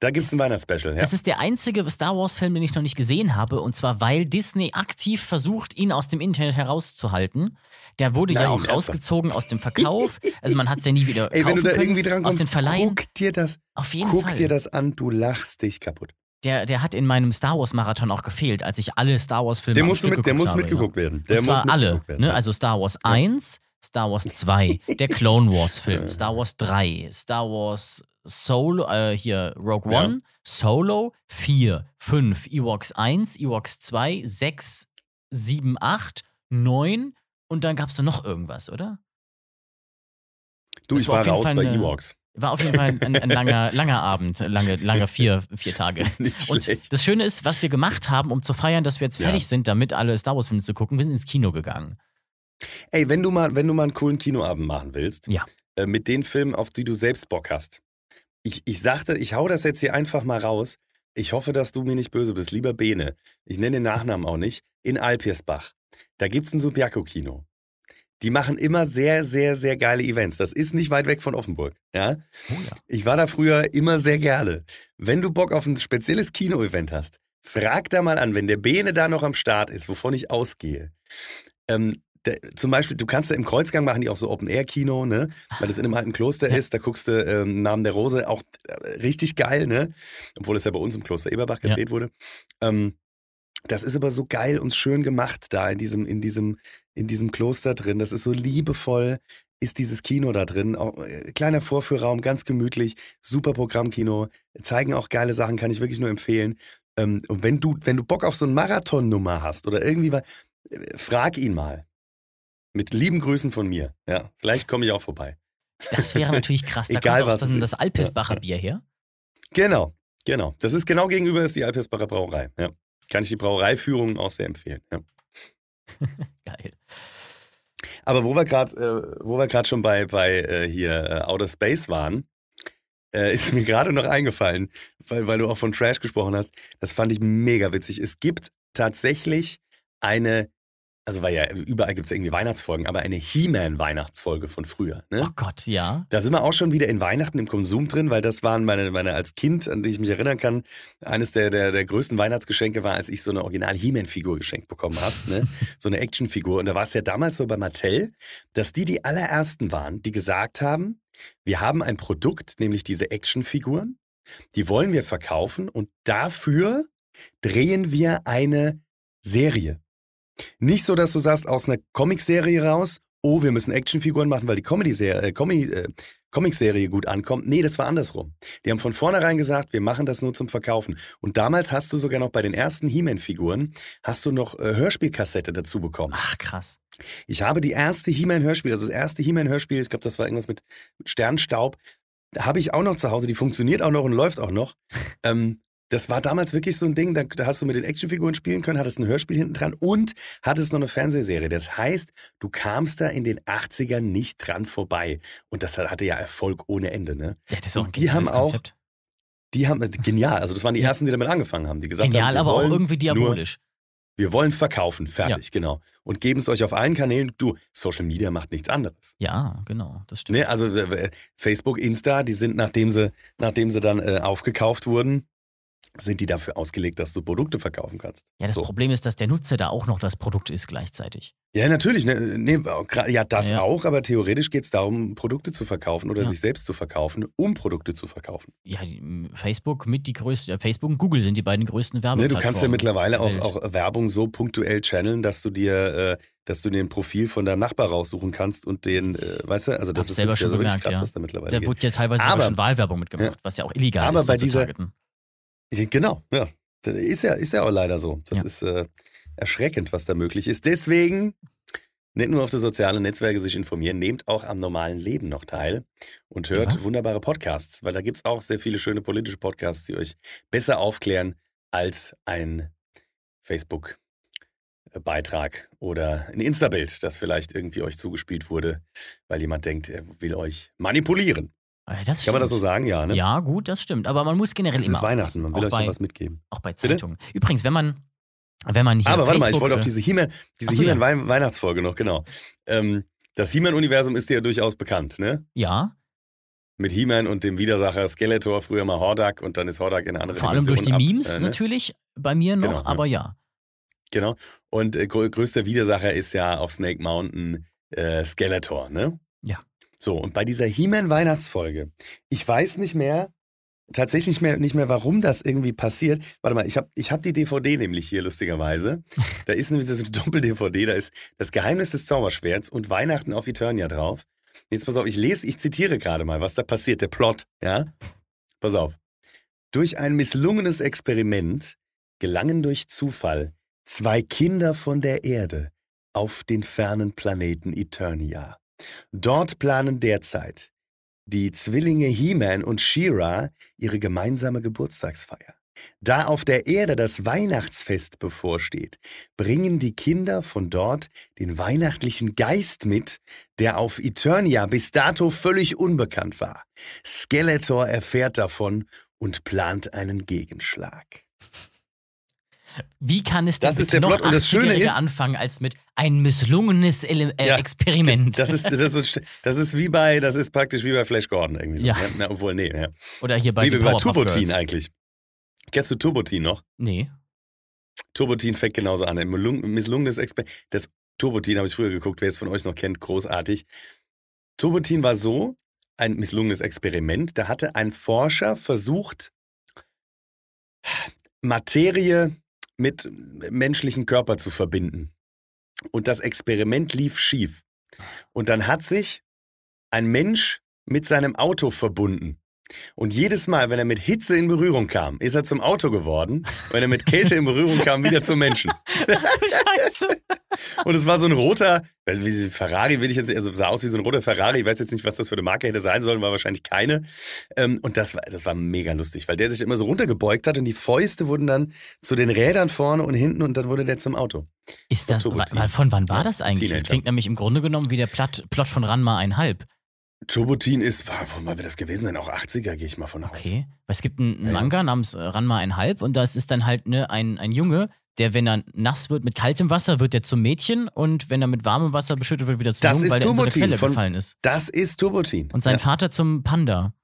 Da gibt es ein Weihnachtsspecial, ja. Das ist der einzige Star Wars-Film, den ich noch nicht gesehen habe. Und zwar, weil Disney aktiv versucht, ihn aus dem Internet herauszuhalten. Der wurde ja Nein, auch ernsthaft? rausgezogen aus dem Verkauf. Also man hat es ja nie wieder Ey, wenn du da können. irgendwie dran kommst, guck dir das, Auf jeden guck Fall. dir das an, du lachst dich kaputt. Der, der hat in meinem Star Wars-Marathon auch gefehlt, als ich alle Star Wars-Filme Der am Stück mit, der muss habe, mitgeguckt werden. Ja. Der Und zwar alle. mitgeguckt werden. Ne? ja. Also Star Wars 1, Star Wars 2, der Clone Wars-Film, Star Wars 3, Star Wars Solo, äh, hier Rogue Ja. One, Solo, 4, 5, Ewoks 1, Ewoks 2, 6, 7, 8, 9 und dann gab es noch irgendwas, oder? du, das ich war war raus bei eine- Ewoks. War auf jeden Fall ein, ein langer, langer Abend, lange, lange vier, vier Tage. Nicht Und schlecht. das Schöne ist, was wir gemacht haben, um zu feiern, dass wir jetzt Ja. fertig sind, damit alle Star Wars-Filme zu gucken, wir sind ins Kino gegangen. Ey, wenn du mal, wenn du mal einen coolen Kinoabend machen willst, Ja. äh, mit den Filmen, auf die du selbst Bock hast. Ich, ich sagte, ich hau das jetzt hier einfach mal raus. Ich hoffe, dass du mir nicht böse bist. Lieber Bene, ich nenne den Nachnamen auch nicht, in Alpirsbach. Da gibt's ein Subiaco-Kino. Die machen immer sehr, sehr, sehr geile Events. Das ist nicht weit weg von Offenburg. Ja? Oh ja. Ich war da früher immer sehr gerne. Wenn du Bock auf ein spezielles Kino-Event hast, frag da mal an, wenn der Bene da noch am Start ist, wovon ich ausgehe. Ähm, der, zum Beispiel, du kannst da im Kreuzgang machen die auch so Open-Air-Kino, ne? Weil das in einem alten Kloster Ja. ist. Da guckst du ähm, Namen der Rose, auch äh, richtig geil, ne? Obwohl es ja bei uns im Kloster Eberbach Ja. gedreht wurde. Ähm, das ist aber so geil und schön gemacht da in diesem, in diesem, in diesem Kloster drin. Das ist so liebevoll, ist dieses Kino da drin. Auch, äh, kleiner Vorführraum, ganz gemütlich, super Programmkino, zeigen auch geile Sachen, kann ich wirklich nur empfehlen. Ähm, und wenn du, wenn du Bock auf so eine Marathonnummer hast oder irgendwie was, äh, frag ihn mal. Mit lieben Grüßen von mir. Ja, vielleicht komme ich auch vorbei. Das wäre natürlich krass. Da Egal, kommt was ist. das Alpisbacher Bier her. Genau, genau. Das ist genau gegenüber ist die Alpersbacher Brauerei. Ja. Kann ich die Brauereiführung auch sehr empfehlen. Ja. Geil. Aber wo wir gerade, äh, schon bei, bei äh, hier äh, Outer Space waren, äh, ist mir gerade noch eingefallen, weil, weil du auch von Trash gesprochen hast. Das fand ich mega witzig. Es gibt tatsächlich eine, also weil ja überall gibt es irgendwie Weihnachtsfolgen, aber eine He-Man-Weihnachtsfolge von früher. Ne? Oh Gott, ja. Da sind wir auch schon wieder in Weihnachten im Konsum drin, weil das waren meine, meine als Kind, an die ich mich erinnern kann, eines der, der, der größten Weihnachtsgeschenke war, als ich so eine original He-Man-Figur geschenkt bekommen habe. Ne? So eine Actionfigur. Und da war es ja damals so bei Mattel, dass die die allerersten waren, die gesagt haben, wir haben ein Produkt, nämlich diese Actionfiguren, die wollen wir verkaufen und dafür drehen wir eine Serie. Nicht so, dass du sagst, aus einer Comicserie raus oh, wir müssen Actionfiguren machen, weil die Comedy-Serie, äh, Comic, äh, Comic-Serie gut ankommt. Nee, das war andersrum. Die haben von vornherein gesagt, wir machen das nur zum Verkaufen. Und damals hast du sogar noch bei den ersten He-Man-Figuren, hast du noch äh, Hörspielkassette dazu bekommen. Ach, krass. Ich habe die erste He-Man-Hörspiel, also das erste He-Man-Hörspiel, ich glaube, das war irgendwas mit Sternstaub, habe ich auch noch zu Hause, die funktioniert auch noch und läuft auch noch. ähm, das war damals wirklich so ein Ding, da, da hast du mit den Actionfiguren spielen können, hattest ein Hörspiel hinten dran und hattest noch eine Fernsehserie. Das heißt, du kamst da in den 80ern nicht dran vorbei. Und das hatte ja Erfolg ohne Ende, ne? Ja, das ist auch ein Und die haben auch- Konzept. Die haben, genial, also das waren die Ja. ersten, die damit angefangen haben, die gesagt Genial, haben, wir aber auch irgendwie Nur, diabolisch. wir wollen verkaufen, fertig, genau. Und geben es euch auf allen Kanälen. Du, Social Media macht nichts anderes. Ja, genau, das stimmt. Ne, also äh, Facebook, Insta, die sind, nachdem sie, nachdem sie dann äh, aufgekauft wurden, sind die dafür ausgelegt, dass du Produkte verkaufen kannst. Ja, das So. Problem ist, dass der Nutzer da auch noch das Produkt ist gleichzeitig. Ja, natürlich. Ne, ne, ja, das Ja. auch, aber theoretisch geht es darum, Produkte zu verkaufen oder Ja. sich selbst zu verkaufen, um Produkte zu verkaufen. Ja, Facebook mit die größten, ja, Facebook und Google sind die beiden größten Ne, Werbeplattformen. du kannst ja mittlerweile auch, auch Werbung so punktuell channeln, dass du dir, äh, dass du dir ein Profil von deinem Nachbar raussuchen kannst und den, äh, weißt du, also das ist selber wirklich, schon also gemerkt, krass, ja. was da mittlerweile Da wurde ja teilweise Aber- schon Wahlwerbung mitgemacht, was ja auch illegal Aber ist, bei so dieser- Genau, ja. Ist ja, ist ja auch leider so. Das Ja. ist äh, erschreckend, was da möglich ist. Deswegen nicht nur auf die sozialen Netzwerke sich informieren, nehmt auch am normalen Leben noch teil und hört Was? wunderbare Podcasts, weil da gibt es auch sehr viele schöne politische Podcasts, die euch besser aufklären als ein Facebook-Beitrag oder ein Insta-Bild, das vielleicht irgendwie euch zugespielt wurde, weil jemand denkt, er will euch manipulieren. Äh, Das Kann man das so sagen? Ja, ne? Ja, gut, das stimmt. Aber man muss generell Es immer ist Weihnachten, man will euch ja bei, was mitgeben. auch bei Bitte? Zeitungen. Übrigens, wenn man, wenn man hier Aber warte mal, ich wollte auf äh, diese He-Man, diese so, He-Man Wei- Weihnachtsfolge noch, genau. Ähm, das He-Man-Universum ist dir ja durchaus bekannt, ne? Ja, Mit He-Man und dem Widersacher Skeletor, früher mal Hordak und dann ist Hordak in eine andere vor allem durch die ab, Memes äh, ne? natürlich bei mir noch, Genau, ja. aber ja. Genau. Und äh, grö größter Widersacher ist ja auf Snake Mountain äh, Skeletor, ne? Ja. So, und bei dieser He-Man Weihnachtsfolge, ich weiß nicht mehr, tatsächlich nicht mehr, nicht mehr, warum das irgendwie passiert. Warte mal, ich habe ich hab die DVD nämlich hier, lustigerweise. Da ist nämlich eine Doppel-DVD, da ist das Geheimnis des Zauberschwerts und Weihnachten auf Eternia drauf. Jetzt pass auf, ich lese, ich zitiere gerade mal, was da passiert, der Plot, ja? Pass auf. Durch ein misslungenes Experiment gelangen durch Zufall zwei Kinder von der Erde auf den fernen Planeten Eternia. Dort planen derzeit die Zwillinge He-Man und She-Ra ihre gemeinsame Geburtstagsfeier. Da auf der Erde das Weihnachtsfest bevorsteht, bringen die Kinder von dort den weihnachtlichen Geist mit, der auf Eternia bis dato völlig unbekannt war. Skeletor erfährt davon und plant einen Gegenschlag. Wie kann es denn Das ist der noch Plot und das Schöne 80-Jährige ist- anfangen als mit ein misslungenes Ele äh, Ja, Experiment? Das ist, das, ist, das ist wie bei, das ist praktisch wie bei Flash Gordon irgendwie. So, Ja. ne? Na, obwohl, nee. Ja. Oder hier bei Wie bei Turbotin eigentlich. Kennst du Turbotin noch? Nee. Turbotin fängt genauso an. Ein misslung- misslungenes Experiment. Das Turbotin habe ich früher geguckt, wer es von euch noch kennt, großartig. Turbotin war so ein misslungenes Experiment. Da hatte ein Forscher versucht, Materie mit menschlichen Körper zu verbinden. Und das Experiment lief schief. Und dann hat sich ein Mensch mit seinem Auto verbunden. Und jedes Mal, wenn er mit Hitze in Berührung kam, ist er zum Auto geworden. Wenn er mit Kälte in Berührung kam, wieder zum Menschen. Scheiße. Und es war so ein roter, Ferrari will ich jetzt, nicht- also sah aus wie so ein roter Ferrari. Ich weiß jetzt nicht, was das für eine Marke hätte sein sollen, war wahrscheinlich keine. Ähm, und das war, das war mega lustig, weil der sich immer so runtergebeugt hat und die Fäuste wurden dann zu den Rädern vorne und hinten und dann wurde der zum Auto. Ist das, Turbotin. wa- von wann war das eigentlich? Das Teenager. klingt nämlich im Grunde genommen wie der Plot, Plot von Ranma 1,5. Turbotin ist, mal wird das gewesen sein? Auch 80er, gehe ich mal von aus. Okay. Weil es gibt einen Ja. Manga namens äh, Ranma 1,5 und das ist dann halt ne, ein, ein Junge, der, wenn er nass wird mit kaltem Wasser, wird er zum Mädchen und wenn er mit warmem Wasser beschüttet wird, wieder zum Das Jungen, weil er in so eine Quelle von- gefallen ist. Das ist Turbotin. Und sein ja, Vater zum Panda.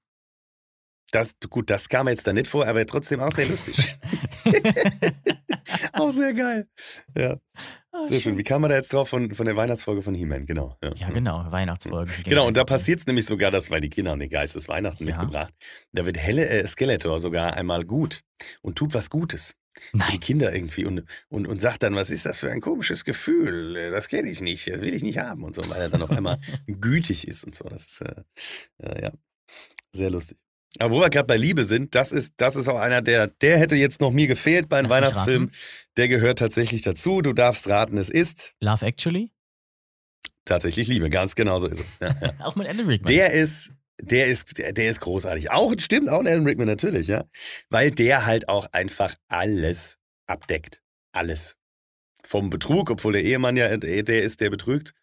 das, gut, das kam jetzt da nicht vor, aber trotzdem auch sehr lustig. auch sehr geil. Ja, sehr schön. Wie kam man da jetzt drauf von, von der Weihnachtsfolge von He-Man? Genau. Ja, genau, Weihnachtsfolge. Genau, und da passiert es nämlich sogar, dass, weil die Kinder haben den Geist des Weihnachten Ja. mitgebracht, da wird Helle, äh, Skeletor sogar einmal gut und tut was Gutes. für die Nein. Kinder irgendwie und, und, und sagt dann, was ist das für ein komisches Gefühl? Äh, Das kenne ich nicht, das will ich nicht haben und so, weil er dann auf einmal gütig ist und so. Das ist äh, äh, ja sehr lustig. Aber wo wir gerade bei Liebe sind, das ist, das ist auch einer, der, der hätte jetzt noch mir gefehlt bei einem Lass Weihnachtsfilm. Der gehört tatsächlich dazu. Du darfst raten, es ist Love Actually? tatsächlich Liebe. Ganz genau so ist es. Ja, ja. Auch mit Alan Rickman. Der ist, der ist, der, der ist großartig. Auch, stimmt, auch Alan Rickman natürlich, ja. Weil der halt auch einfach alles abdeckt. Alles. Vom Betrug, obwohl der Ehemann ja der ist, der betrügt.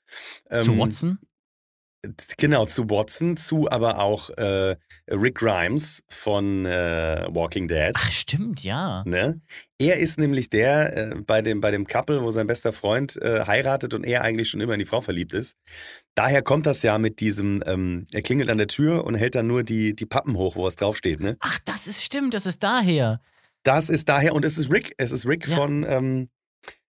Zu Ähm, Watson? Genau, zu Watson, zu aber auch äh, Rick Grimes von äh, Walking Dead. Ach, stimmt, ja. Ne? Er ist nämlich der äh, bei, dem, bei dem Couple, wo sein bester Freund äh, heiratet und er eigentlich schon immer in die Frau verliebt ist. Daher kommt das ja mit diesem, ähm, er klingelt an der Tür und hält dann nur die, die Pappen hoch, wo was draufsteht. Ne? Ach, das ist stimmt, das ist daher. Das ist daher, und es ist Rick, es ist Rick Ja. von, ähm,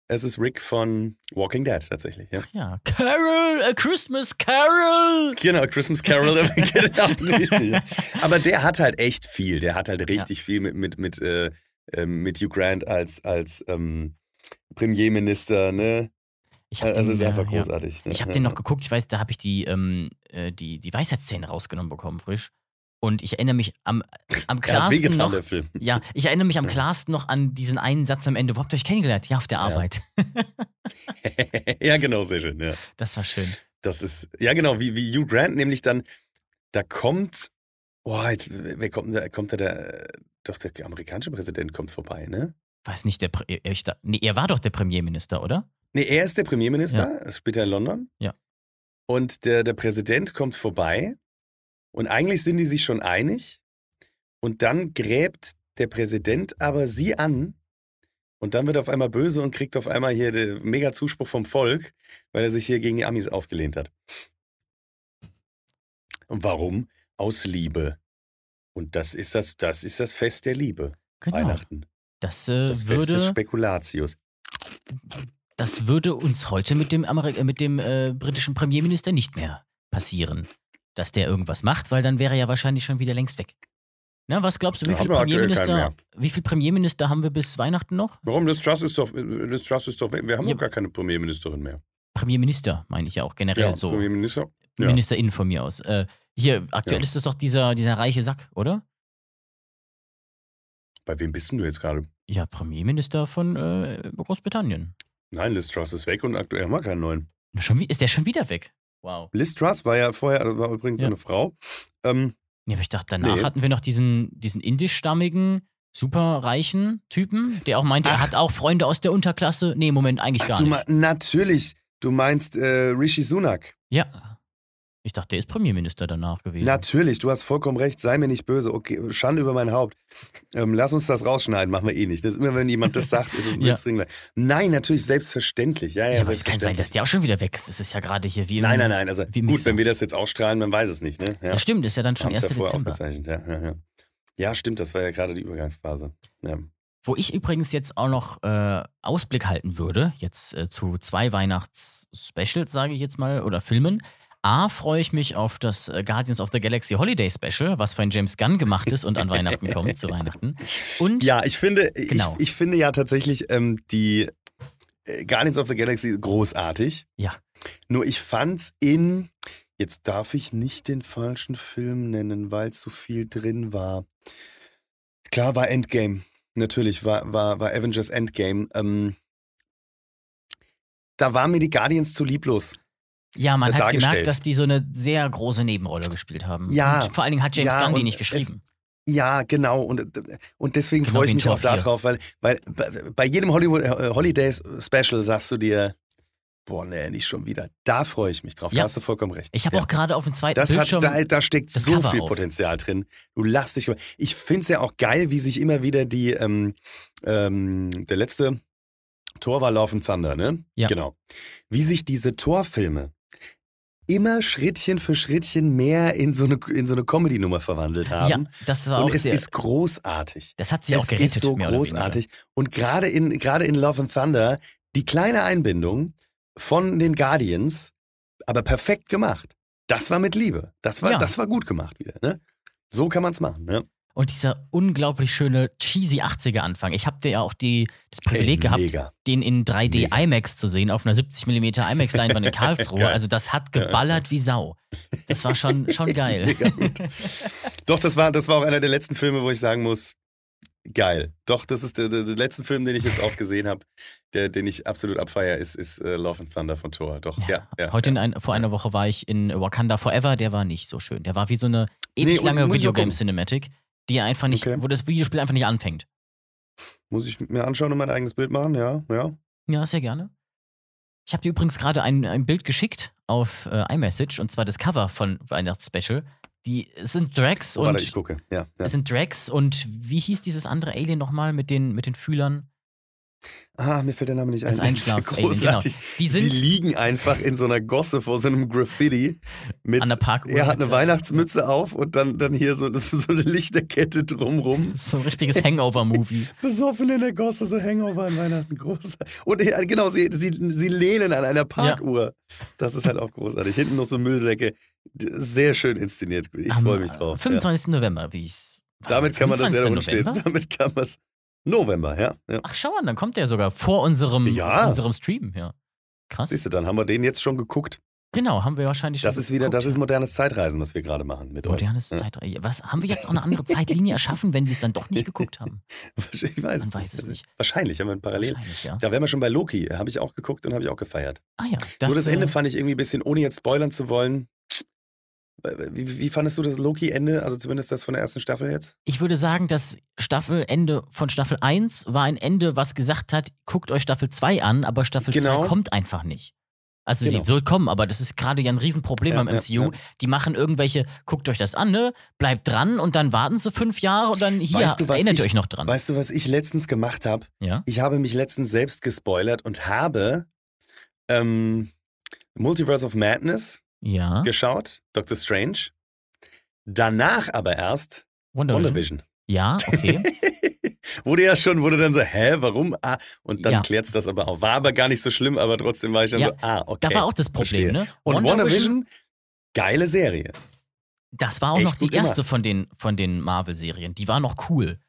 es ist Rick von Walking Dead tatsächlich. Ja. Ach ja. Carol, A Christmas Carol! Genau, Christmas Carol, genau, richtig. ja. Aber der hat halt echt viel. Der hat halt richtig viel mit, mit, mit, äh, ähm, mit Hugh Grant als, als ähm, Premierminister, ne? Ich hab Also den, ist äh, einfach ja. großartig. Ich habe Ja, den ja. noch geguckt, ich weiß, da habe ich die, ähm, äh, die, die Weisheitszähne rausgenommen bekommen, frisch. Und ich erinnere mich am, am klarsten wehgetan, noch. der Film. Ja, ich erinnere mich am klarsten noch an diesen einen Satz am Ende. Wo habt ihr euch kennengelernt? Ja, auf der Ja. Arbeit. ja, genau, sehr schön. Ja. Das war schön. Das ist, ja genau, wie, wie Hugh Grant nämlich dann, da kommt, boah, jetzt, wer kommt da? Kommt da der, doch der amerikanische Präsident kommt vorbei, ne? Weiß nicht, der, er, ich da, nee, er war doch der Premierminister, oder? Nee, er ist der Premierminister, das spielt er in London. Ja. Und der, der Präsident kommt vorbei und eigentlich sind die sich schon einig. Und dann gräbt der Präsident aber sie an und dann wird er auf einmal böse und kriegt auf einmal hier den mega Zuspruch vom Volk, weil er sich hier gegen die Amis aufgelehnt hat. Und warum? Aus Liebe. Und das ist das, das ist das Fest der Liebe. Genau. Weihnachten. Das, äh, Das Fest des würde, Spekulatius. das würde uns heute mit dem, Ameri äh, mit dem äh, britischen Premierminister nicht mehr passieren. Dass der irgendwas macht, weil dann wäre er ja wahrscheinlich schon wieder längst weg. Na, was glaubst du, wie viele Premierminister, wie viel Premierminister haben wir bis Weihnachten noch? Warum? Das Trust ist doch, das Trust ist doch weg. Wir haben Ja. doch gar keine Premierministerin mehr. Premierminister, meine ich ja auch generell Ja, so. Premierminister. Ja. Ministerin von mir aus. Äh, hier, aktuell Ja. ist es doch dieser, dieser reiche Sack, oder? Bei wem bist denn du jetzt gerade? Ja, Premierminister von äh, Großbritannien. Nein, Liz Truss ist weg und aktuell haben wir keinen neuen. Schon, ist der schon wieder weg? Wow. Liz Truss war ja vorher, war übrigens Ja. eine Frau. Ähm, Nee, aber ich dachte, danach Nee. hatten wir noch diesen, diesen indischstammigen, superreichen Typen, der auch meinte, er Ach. hat auch Freunde aus der Unterklasse. Nee, Moment, eigentlich ach, gar du nicht. natürlich, du meinst äh, Rishi Sunak. Ja. Ich dachte, der ist Premierminister danach gewesen. Natürlich, du hast vollkommen recht, sei mir nicht böse. Okay, Schande über mein Haupt. Ähm, lass uns das rausschneiden, machen wir eh nicht. Das ist immer, wenn jemand das sagt, ist es ein Ja. Blitzdringler. Nein, natürlich, selbstverständlich. Ja, ja, ja, aber es kann sein, dass der auch schon wieder weg ist. Das ist ja gerade hier wie im, Nein, nein, nein. Also gut, wenn wir das jetzt ausstrahlen, man weiß es nicht, ne? Ja, stimmt, ist ja dann schon Haben es 1. ja vorher Dezember. ja, ja, ja. Ja, stimmt, das war ja gerade die Übergangsphase. Ja. Wo ich übrigens jetzt auch noch äh, Ausblick halten würde, jetzt äh, zu zwei Weihnachts-Specials, sage ich jetzt mal, oder Filmen. A, freue ich mich auf das äh, Guardians of the Galaxy Holiday Special, was von James Gunn gemacht ist und an Weihnachten kommt, zu Weihnachten. Und Ja, ich finde, Genau. ich, ich finde ja tatsächlich ähm, die äh, Guardians of the Galaxy großartig. Ja. Nur ich fand's in, jetzt darf ich nicht den falschen Film nennen, weil zu viel drin war. Klar war Endgame. Natürlich war, war, war Avengers Endgame. Ähm, da waren mir die Guardians zu lieblos. Ja, man hat gemerkt, dass die so eine sehr große Nebenrolle gespielt haben. Ja. Und vor allen Dingen hat James Ja, Gunn die nicht es- geschrieben. Ja, genau. Und, und deswegen Genau freue ich mich auch 4. darauf, weil, weil bei, jedem Hollywood äh, Holidays Special sagst du dir, boah, nee, nicht schon wieder. Da freue ich mich drauf. Ja. Da hast du vollkommen recht. Ich habe Ja. auch gerade auf dem zweiten das hat, Bildschirm. da, da steckt so Cover viel auf. Potenzial drin. Du lachst dich über. Ich finde es ja auch geil, wie sich immer wieder die, ähm, ähm, der letzte Tor war Love and Thunder, ne? Ja. Genau. Wie sich diese Torfilme immer Schrittchen für Schrittchen mehr in so eine, in so eine Comedy-Nummer verwandelt haben. ja, das war Und auch es sehr, ist großartig. das hat sie es auch gerettet. ist so großartig. Und gerade in, gerade in Love and Thunder, die kleine Einbindung von den Guardians, aber perfekt gemacht. Das war mit Liebe. Das war, Ja. das war gut gemacht wieder. Ne? So kann man es machen. Ne? Und dieser unglaublich schöne, cheesy 80er Anfang. Ich habe ja auch die, das Privileg Ey, gehabt, den in 3D Mega. IMAX zu sehen, auf einer 70mm IMAX-Leinwand in Karlsruhe. Also das hat geballert wie Sau. Das war schon, schon geil. Doch, das war, das war auch einer der letzten Filme, wo ich sagen muss, geil. Doch, das ist der, der, der letzte Film, den ich jetzt auch gesehen habe, der, den ich absolut abfeier, ist, ist äh, Love and Thunder von Thor. Doch, ja. ja, Heute ja. in ein, vor einer Woche war ich in Wakanda Forever, der war nicht so schön. Der war wie so eine ewig Nee, lange Videogame. Cinematic, die einfach nicht, Okay. wo das Videospiel einfach nicht anfängt. Muss ich mir anschauen und mein eigenes Bild machen? Ja, ja. Ja, sehr gerne. Ich habe dir übrigens gerade ein, ein Bild geschickt auf äh, iMessage und zwar das Cover von Weihnachtsspecial. Die es sind Drax Oh, und warte, ich gucke. Ja, ja. es sind Drax und wie hieß dieses andere Alien nochmal mit den, mit den Fühlern? Ah, mir fällt der Name nicht Das ein. Einschlaf-Alien, großartig. genau. Die sind liegen einfach in so einer Gosse vor so einem Graffiti. Mit, An der Parkuhr Er hat eine äh, Weihnachtsmütze auf und dann, dann hier so, das ist so eine Lichterkette drumrum. so ein richtiges Hangover-Movie. Besoffen in der Gosse, so Hangover an Weihnachten. Groß. Und ja, genau, sie, sie, sie lehnen an einer Parkuhr. Das ist halt auch großartig. Hinten noch so Müllsäcke. Sehr schön inszeniert. Ich freue mich äh, drauf. 25. November, wie ich Ja. Damit kann man das ja 25. da unten stehen. November? Damit kann man es. November, ja. ja. Ach, schau an, dann kommt der sogar vor unserem, Ja. unserem Stream. Ja. Krass. Siehst du, dann haben wir den jetzt schon geguckt. Genau, haben wir wahrscheinlich schon. Das ist wieder, geguckt, das ist modernes Zeitreisen, was wir gerade machen mit modernes euch. Zeitreise. Was haben wir jetzt auch eine andere Zeitlinie erschaffen, wenn wir es dann doch nicht geguckt haben? Ich weiß, Man weiß es nicht. Wahrscheinlich haben wir ein Parallel. Wahrscheinlich, ja. Da wären wir schon bei Loki. Habe ich auch geguckt und habe ich auch gefeiert. Ah ja, das, Nur das Ende äh, fand ich irgendwie ein bisschen, ohne jetzt spoilern zu wollen. Wie, wie fandest du das Loki-Ende? Also zumindest das von der ersten Staffel jetzt? ich würde sagen, das Staffelende von Staffel 1 war ein Ende, was gesagt hat, guckt euch Staffel 2 an, aber Staffel Genau. 2 kommt einfach nicht. Also Genau. sie wird kommen, aber das ist gerade ja ein Riesenproblem Ja, am ja, MCU. ja. Die machen irgendwelche, guckt euch das an, ne? Bleibt dran und dann warten sie fünf Jahre und dann hier, Weißt du, erinnert ich- ihr euch noch dran. Weißt du, was ich letztens gemacht habe? ja? Ich habe mich letztens selbst gespoilert und habe ähm, Multiverse of Madness Ja. geschaut, Doctor Strange. Danach aber erst Wonder Vision. WandaVision. Ja, okay. Wurde ja schon, wurde dann so, hä, warum? Ah, und dann Ja. klärt's das aber auch. War aber gar nicht so schlimm, aber trotzdem war ich dann Ja, so, ah, okay. Da war auch das Problem, verstehe. ne? Und WandaVision, WandaVision, geile Serie. das war auch echt noch die erste von den, von den Marvel-Serien. Die war noch cool.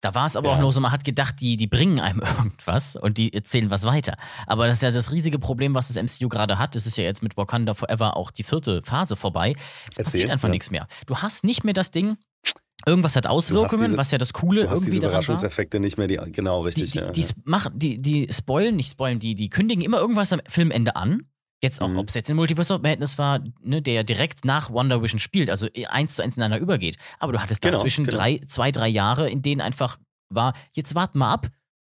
Da war es aber auch Ja. nur so, man hat gedacht, die, die bringen einem irgendwas und die erzählen was weiter. Aber das ist ja das riesige Problem, was das MCU gerade hat. Es ist ja jetzt mit Wakanda Forever auch die vierte Phase vorbei. Es Erzähl, passiert einfach ja. nichts mehr. Du hast nicht mehr das Ding, irgendwas hat Auswirkungen, diese- was ja das Coole Du hast irgendwie diese. Überraschungseffekte nicht mehr, die, genau, Die, richtig. die, die, ja. s- machen, die, die spoilen, nicht spoilen, die, die kündigen immer irgendwas am Filmende an. Jetzt auch, Mhm. ob es jetzt in Multiverse of Madness war, ne, der ja direkt nach Wonder Vision spielt, also eins zu eins ineinander übergeht. Aber du hattest Genau, dazwischen genau. drei, zwei, drei Jahre, in denen einfach war, jetzt wart mal ab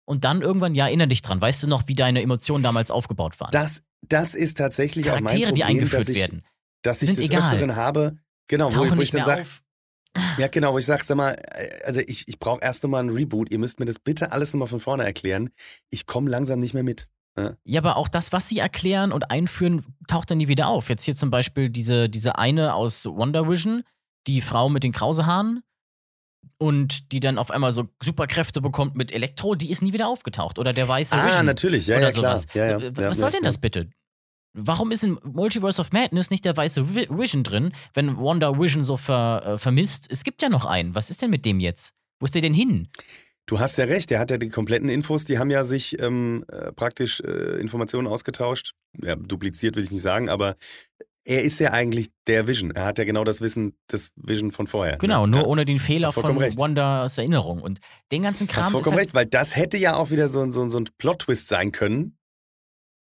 und dann irgendwann, ja, erinnere dich dran. Weißt du noch, wie deine Emotionen damals aufgebaut waren? Das, das ist tatsächlich auch mein Charaktere, Problem, die eingeführt dass ich, werden, dass ich sind des egal. Öfteren habe, genau, wo, tauchen ich- wo ich dann sage, ja genau, wo ich sage, sag mal, äh, also ich, ich brauche erst nochmal einen Reboot, ihr müsst mir das bitte alles nochmal von vorne erklären. Ich komme langsam nicht mehr mit. Ja, aber auch das, was sie erklären und einführen, taucht dann nie wieder auf. Jetzt hier zum Beispiel diese, diese eine aus Wonder Vision, die Frau mit den Krausehaaren und die dann auf einmal so Superkräfte bekommt mit Elektro, die ist nie wieder aufgetaucht. Oder der weiße Ah, Vision natürlich, ja, oder ja, klar. sowas. Ja, ja, was ja, soll denn das bitte? Warum ist in Multiverse of Madness nicht der weiße Vi- Vision drin, wenn Wonder Vision so ver, äh, vermisst? Es gibt ja noch einen. Was ist denn mit dem jetzt? Wo ist der denn hin? Du hast ja recht, der hat ja die kompletten Infos, die haben ja sich ähm, äh, praktisch äh, Informationen ausgetauscht. Ja, dupliziert will ich nicht sagen, aber er ist ja eigentlich der Vision. Er hat ja genau das Wissen des Vision von vorher. Genau, ne? nur ja. ohne den Fehler Hast von recht. Wonders Erinnerung. Und den ganzen Hast Kram ist vollkommen halt recht, weil das hätte ja auch wieder so, ein- so, so ein Plot-Twist sein können,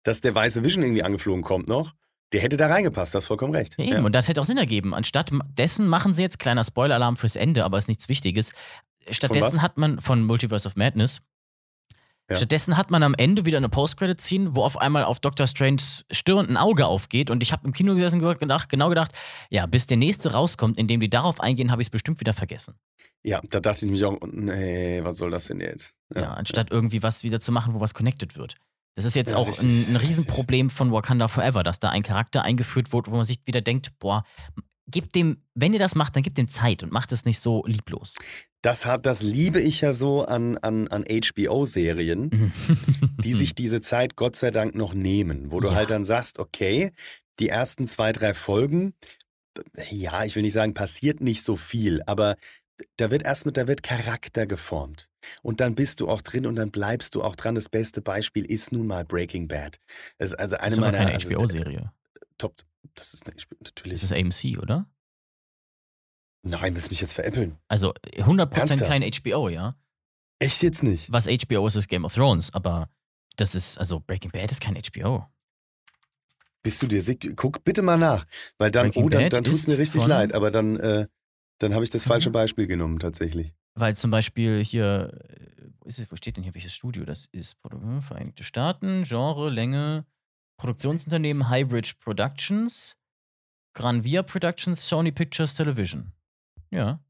dass der weiße Vision irgendwie angeflogen kommt noch. Der hätte da reingepasst, das vollkommen recht. Ja, eben, und das hätte auch Sinn ergeben. Anstatt dessen machen sie jetzt, kleiner Spoiler-Alarm fürs Ende, aber ist nichts Wichtiges. Stattdessen hat man von Multiverse of Madness, Ja. stattdessen hat man am Ende wieder eine Post-Credit-Scene, wo auf einmal auf Doctor Stranges Stirn ein Auge aufgeht. Und ich habe im Kino gesessen und gedacht, genau gedacht, ja, bis der nächste rauskommt, in dem die darauf eingehen, habe ich es bestimmt wieder vergessen. Ja, da dachte ich mich auch, nee, was soll das denn jetzt? Ja, anstatt irgendwie was wieder zu machen, wo was connected wird. Das ist jetzt Ja, auch richtig, ein, ein Riesenproblem von Wakanda Forever, dass da ein Charakter eingeführt wird, wo man sich wieder denkt, boah, gebt dem, wenn ihr das macht, dann gebt dem Zeit und macht es nicht so lieblos. Das, hat, das liebe ich ja so an, an, an HBO-Serien, die sich diese Zeit Gott sei Dank noch nehmen, wo du Ja. halt dann sagst, okay, die ersten zwei, drei Folgen, ja, ich will nicht sagen, passiert nicht so viel, aber da wird erstmal, da wird Charakter geformt. Und dann bist du auch drin und dann bleibst du auch dran. Das beste Beispiel ist nun mal Breaking Bad. Das ist also eine Das ist meiner keine also, HBO-Serie. Top. Das ist natürlich. Das ist AMC, oder? Nein, willst du mich jetzt veräppeln? Also 100% Ernsthaft? kein HBO, ja. Echt jetzt nicht? Was HBO ist, ist Game of Thrones, aber das ist, also Breaking Bad ist kein HBO. Bist du dir sicher? Guck bitte mal nach. Weil dann, Breaking oh, dann, dann tut es mir richtig von- leid, aber dann, äh, dann habe ich das Mhm. falsche Beispiel genommen, tatsächlich. Weil zum Beispiel hier, äh, wo, ist es, wo steht denn hier welches Studio? Das ist Vereinigte Staaten, Genre, Länge, Produktionsunternehmen Highbridge Productions, Granvia Productions, Sony Pictures Television. Ja.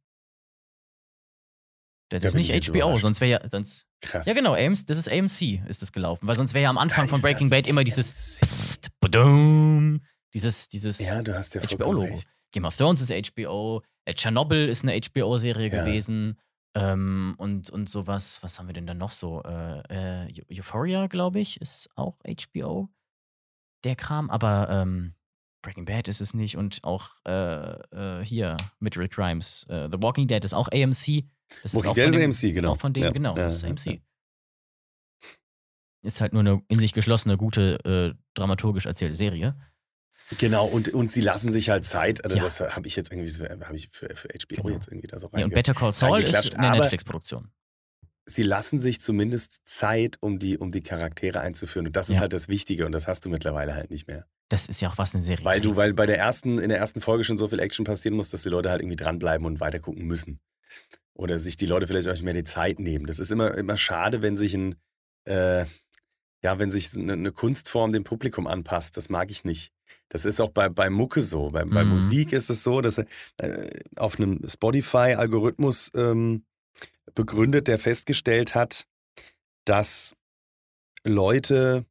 Das Da ist nicht HBO, überrascht. sonst wäre ja, sonst, Krass. ja genau, AMC, das ist AMC, ist das gelaufen. Weil sonst wäre ja am Anfang von Breaking Bad immer dieses. Psst, badum, dieses, dieses Ja, du hast ja HBO-Logo. Game of Thrones ist HBO, Tschernobyl ist eine HBO-Serie Ja. gewesen. Ähm, und, und sowas, was haben wir denn dann noch so? Äh, äh, Eu- Euphoria, glaube ich, ist auch HBO. Der Kram, aber ähm, Breaking Bad ist es nicht und auch äh, äh, hier mit Rick Grimes. Äh, The Walking Dead ist auch AMC. Das Walking auch Dead von ist dem- AMC, genau. Auch von denen, Ja, genau, ja, das ist ja, AMC. Ist halt nur eine in sich geschlossene, gute, äh, dramaturgisch erzählte Serie. Genau, und, und sie lassen sich halt Zeit. Also Ja. das habe ich jetzt irgendwie so, ich für, für HBO Genau. jetzt irgendwie da so Ja, und. Better Call Saul ist eine Netflix-Produktion. Sie lassen sich zumindest Zeit, um die, um die Charaktere einzuführen. Und das ist Ja. halt das Wichtige und das hast du mittlerweile halt nicht mehr. Das ist ja auch was eine Serie. Weil du, weil bei der ersten, in der ersten Folge schon so viel Action passieren muss, dass die Leute halt irgendwie dranbleiben und weitergucken müssen. Oder sich die Leute vielleicht auch nicht mehr die Zeit nehmen. Das ist immer, immer schade, wenn sich ein, äh, ja, wenn sich eine, eine Kunstform dem Publikum anpasst. Das mag ich nicht. Das ist auch bei, bei Mucke so. Bei, bei Mhm. Musik ist es so, dass äh, auf einem Spotify-Algorithmus ähm, begründet, der festgestellt hat, dass Leute,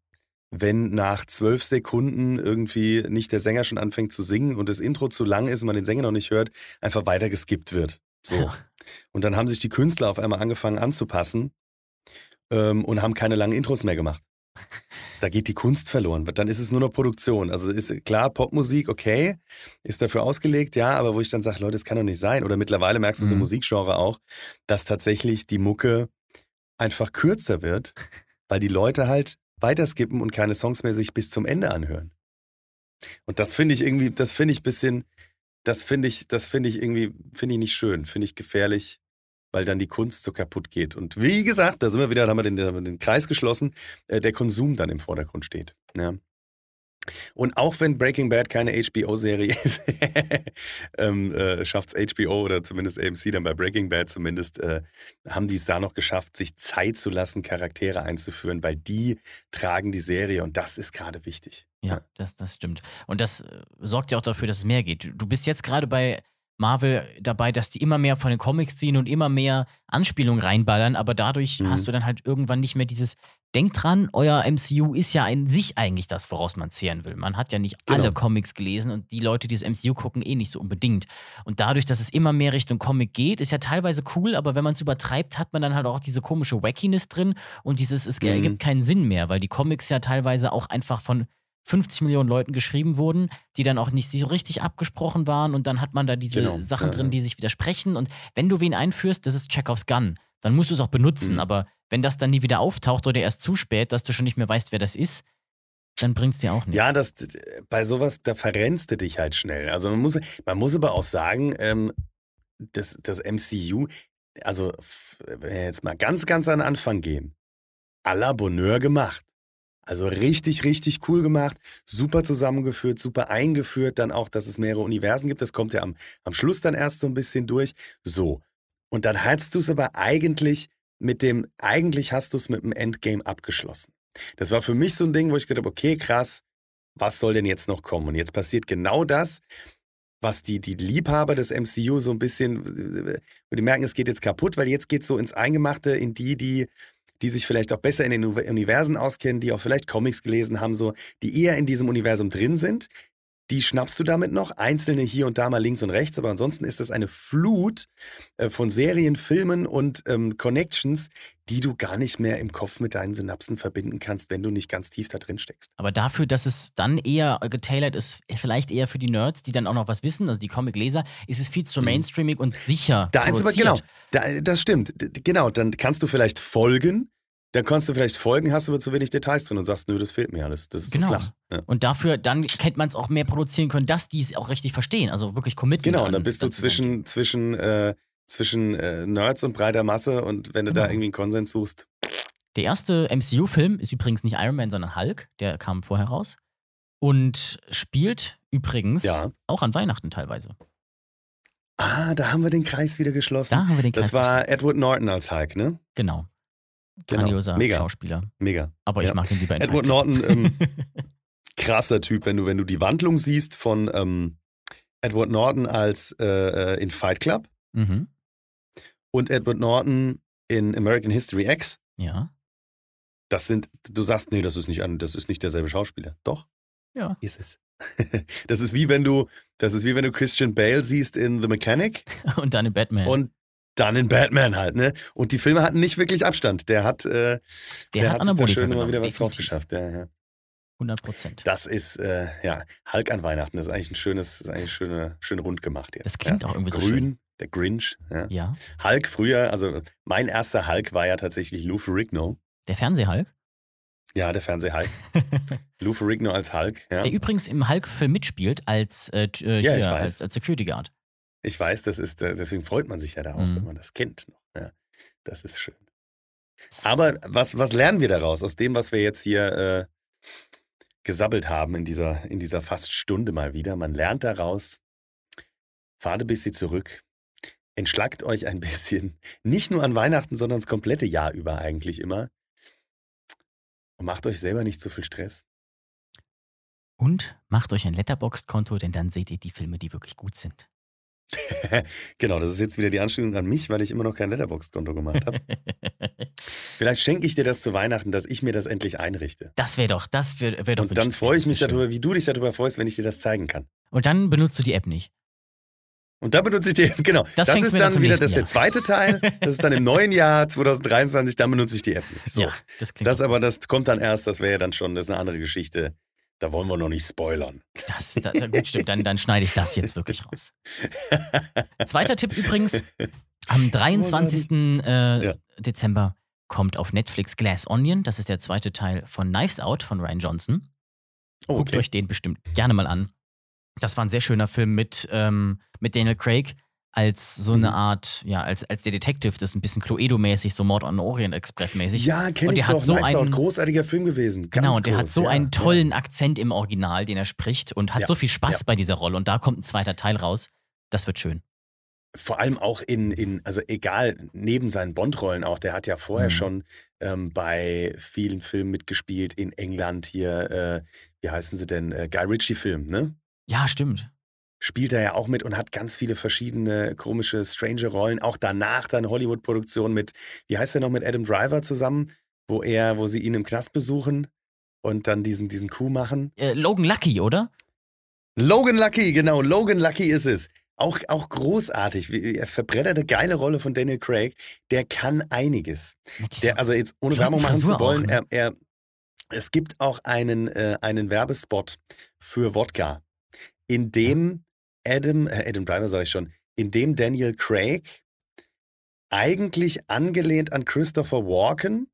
wenn nach zwölf Sekunden irgendwie nicht der Sänger schon anfängt zu singen und das Intro zu lang ist und man den Sänger noch nicht hört, einfach weiter geskippt wird. So. Ja. Und dann haben sich die Künstler auf einmal angefangen anzupassen ähm, und haben keine langen Intros mehr gemacht. Da geht die Kunst verloren. Dann ist es nur noch Produktion. Also ist klar, Popmusik, okay, ist dafür ausgelegt, ja, aber wo ich dann sage, Leute, das kann doch nicht sein. Oder mittlerweile merkst du es im Mhm. Musikgenre auch, dass tatsächlich die Mucke einfach kürzer wird, weil die Leute halt weiterskippen und keine Songs mehr sich bis zum Ende anhören. Und das finde ich irgendwie, das finde ich ein bisschen, das finde ich, das finde ich irgendwie, finde ich nicht schön, finde ich gefährlich, weil dann die Kunst so kaputt geht. Und wie gesagt, da sind wir wieder, da haben wir den, haben wir den Kreis geschlossen, äh, der Konsum dann im Vordergrund steht. Ja. Und auch wenn Breaking Bad keine HBO-Serie ist, ähm, äh, schafft es HBO oder zumindest AMC dann bei Breaking Bad zumindest, äh, haben die es da noch geschafft, sich Zeit zu lassen, Charaktere einzuführen, weil die tragen die Serie und das ist gerade wichtig. Ja, das, das stimmt. Und das äh, sorgt ja auch dafür, dass es mehr geht. Du bist jetzt gerade bei Marvel dabei, dass die immer mehr von den Comics ziehen und immer mehr Anspielungen reinballern, aber dadurch Mhm. hast du dann halt irgendwann nicht mehr dieses Denkt dran, euer MCU ist ja in sich eigentlich das, woraus man zehren will. Man hat ja nicht Genau. alle Comics gelesen und die Leute, die das MCU gucken, eh nicht so unbedingt. Und dadurch, dass es immer mehr Richtung Comic geht, ist ja teilweise cool, aber wenn man es übertreibt, hat man dann halt auch diese komische Wackiness drin und dieses, es Mhm. ergibt keinen Sinn mehr, weil die Comics ja teilweise auch einfach von 50 Millionen Leuten geschrieben wurden, die dann auch nicht so richtig abgesprochen waren und dann hat man da diese Genau, Sachen ja, drin, die sich widersprechen und wenn du wen einführst, das ist Chekhovs Gun, dann musst du es auch benutzen, Mhm. aber wenn das dann nie wieder auftaucht oder erst zu spät, dass du schon nicht mehr weißt, wer das ist, dann bringt es dir auch nichts. Ja, das, bei sowas, da verrennst du dich halt schnell. Also man muss, man muss aber auch sagen, ähm, das, das MCU, also wenn wir jetzt mal ganz, ganz an den Anfang gehen, à la Bonheur gemacht. Also richtig, richtig cool gemacht, super zusammengeführt, super eingeführt, dann auch, dass es mehrere Universen gibt. Das kommt ja am, am Schluss dann erst so ein bisschen durch. So. Und dann hast du es aber eigentlich mit dem, eigentlich hast du es mit dem Endgame abgeschlossen. Das war für mich so ein Ding, wo ich gedacht habe, okay, krass, was soll denn jetzt noch kommen? Und jetzt passiert genau das, was die, die Liebhaber des MCU so ein bisschen, wo die merken, es geht jetzt kaputt, weil jetzt geht es so ins Eingemachte, in die, die, die sich vielleicht auch besser in den Universen auskennen, die auch vielleicht Comics gelesen haben, so, die eher in diesem Universum drin sind, die schnappst du damit noch, einzelne hier und da mal links und rechts, aber ansonsten ist das eine Flut äh, von Serien, Filmen und ähm, Connections, die du gar nicht mehr im Kopf mit deinen Synapsen verbinden kannst, wenn du nicht ganz tief da drin steckst. Aber dafür, dass es dann eher getailert ist, vielleicht eher für die Nerds, die dann auch noch was wissen, also die Comic-Leser, ist es viel zu mainstreamig und sicher. Mhm. Da ist aber genau, da, das stimmt. Genau, dann kannst du vielleicht folgen, dann kannst du vielleicht folgen, hast aber zu wenig Details drin und sagst, nö, das fehlt mir alles. Das ist Genau. zu flach. Ja. Und dafür, dann hätte man es auch mehr produzieren können, dass die es auch richtig verstehen. Also wirklich Commitment. Genau, und an- dann bist du zwischen, zwischen, äh, zwischen äh, Nerds und breiter Masse und wenn du da Genau. irgendwie einen Konsens suchst. Der erste MCU-Film ist übrigens nicht Iron Man, sondern Hulk. Der kam vorher raus. Und spielt übrigens Ja. auch an Weihnachten teilweise. Ah, da haben wir den Kreis wieder geschlossen. Da haben wir den das Kreis war Edward Norton als Hulk, ne? Genau. Genau. Grandioser Mega. Schauspieler. Mega. Aber Ja. ich mag ihn lieber in Edward Norton, ähm, krasser Typ, wenn du, wenn du die Wandlung siehst von ähm, Edward Norton als äh, äh, in Fight Club mhm. und Edward Norton in American History X. Ja. Das sind, du sagst, nee, das ist nicht, das ist nicht derselbe Schauspieler. Doch, Ja. ist es. das ist wie wenn du, das ist wie wenn du Christian Bale siehst in The Mechanic Und dann in Batman. und dann in Batman halt, ne? Und die Filme hatten nicht wirklich Abstand. Der hat, äh, der, hat sich da schön immer wieder was drauf geschafft. Ja, ja. 100 Prozent. Das ist, äh, ja, Hulk an Weihnachten, das ist eigentlich ein schönes, ist eigentlich schön, schön rund gemacht jetzt. Das klingt ja. auch irgendwie so Grün, schön. der Grinch, ja. Ja. Hulk früher, also mein erster Hulk war ja tatsächlich Lou Ferrigno. Der Fernsehhulk, Ja, der Fernseh-Hulk. Lou Ferrigno als Hulk, ja. der übrigens im Hulk-Film mitspielt als, äh, äh, Ja, hier, als, als Security Guard. Ich weiß, das ist, äh, deswegen freut man sich ja darauf, Mhm. wenn man das kennt noch. Ja, das ist schön. Aber was, was lernen wir daraus, aus dem, was wir jetzt hier äh, gesabbelt haben in dieser, in dieser fast Stunde mal wieder? Man lernt daraus, fahrt ein bisschen zurück, entschlackt euch ein bisschen, nicht nur an Weihnachten, sondern das komplette Jahr über eigentlich immer. Und macht euch selber nicht zu viel Stress. Und macht euch ein Letterboxd-Konto, denn dann seht ihr die Filme, die wirklich gut sind. genau, das ist jetzt wieder die Anspielung an mich, weil ich immer noch kein Letterbox-Konto gemacht habe. Vielleicht schenke ich dir das zu Weihnachten, dass ich mir das endlich einrichte. das wäre doch, das wäre wär doch Und dann freue ich das mich schön. darüber, wie du dich darüber freust, wenn ich dir das zeigen kann. Und dann benutzt du die App nicht. Und da benutze ich die, genau. Das, schenkst ist dann dann wieder das ist der zweite Teil. Das ist dann im neuen Jahr 2023, dann benutze ich die App nicht. So. Ja, das klingt das aber, das kommt dann erst, das wäre ja dann schon, das ist eine andere Geschichte. Da wollen wir noch nicht spoilern. Das, das, gut, stimmt. Dann, dann schneide ich das jetzt wirklich raus. Zweiter Tipp übrigens: Am 23. Äh, Ja. Dezember kommt auf Netflix Glass Onion. Das ist der zweite Teil von Knives Out von Ryan Johnson. Oh, Guckt euch den bestimmt gerne mal an. Das war ein sehr schöner Film mit, ähm, mit Daniel Craig als so eine Mhm. Art, ja, als, als der Detective. Das ist ein bisschen Cluedo-mäßig, so Mord on Orient Express-mäßig. Ja, kenne ich hat doch. so Out, einen- großartiger Film gewesen. Ganz Genau, und der hat groß, so ja, einen ja. tollen Akzent im Original, den er spricht und hat Ja, so viel Spaß ja. bei dieser Rolle. Und da kommt ein zweiter Teil raus. Das wird schön. vor allem auch in, in, also egal, neben seinen Bond-Rollen auch, der hat ja vorher Mhm. schon ähm, bei vielen Filmen mitgespielt, in England hier, äh, wie heißen sie denn, äh, Guy Ritchie-Film, ne? Ja, stimmt. Spielt er ja auch mit und hat ganz viele verschiedene komische, strange Rollen. Auch danach dann Hollywood-Produktion mit, wie heißt der noch, mit Adam Driver zusammen, wo er, wo sie ihn im Knast besuchen und dann diesen, diesen Coup machen. Äh, Logan Lucky, oder? Logan Lucky, genau, Logan Lucky ist es. Auch, auch großartig. Er verbrettert eine geile Rolle von Daniel Craig. Der kann einiges. Der, also jetzt ohne Werbung machen zu wollen, ne? er, er, es gibt auch einen, äh, einen Werbespot für Wodka, in dem Adam, äh, Adam Driver sage ich schon, in dem Daniel Craig eigentlich angelehnt an Christopher Walken,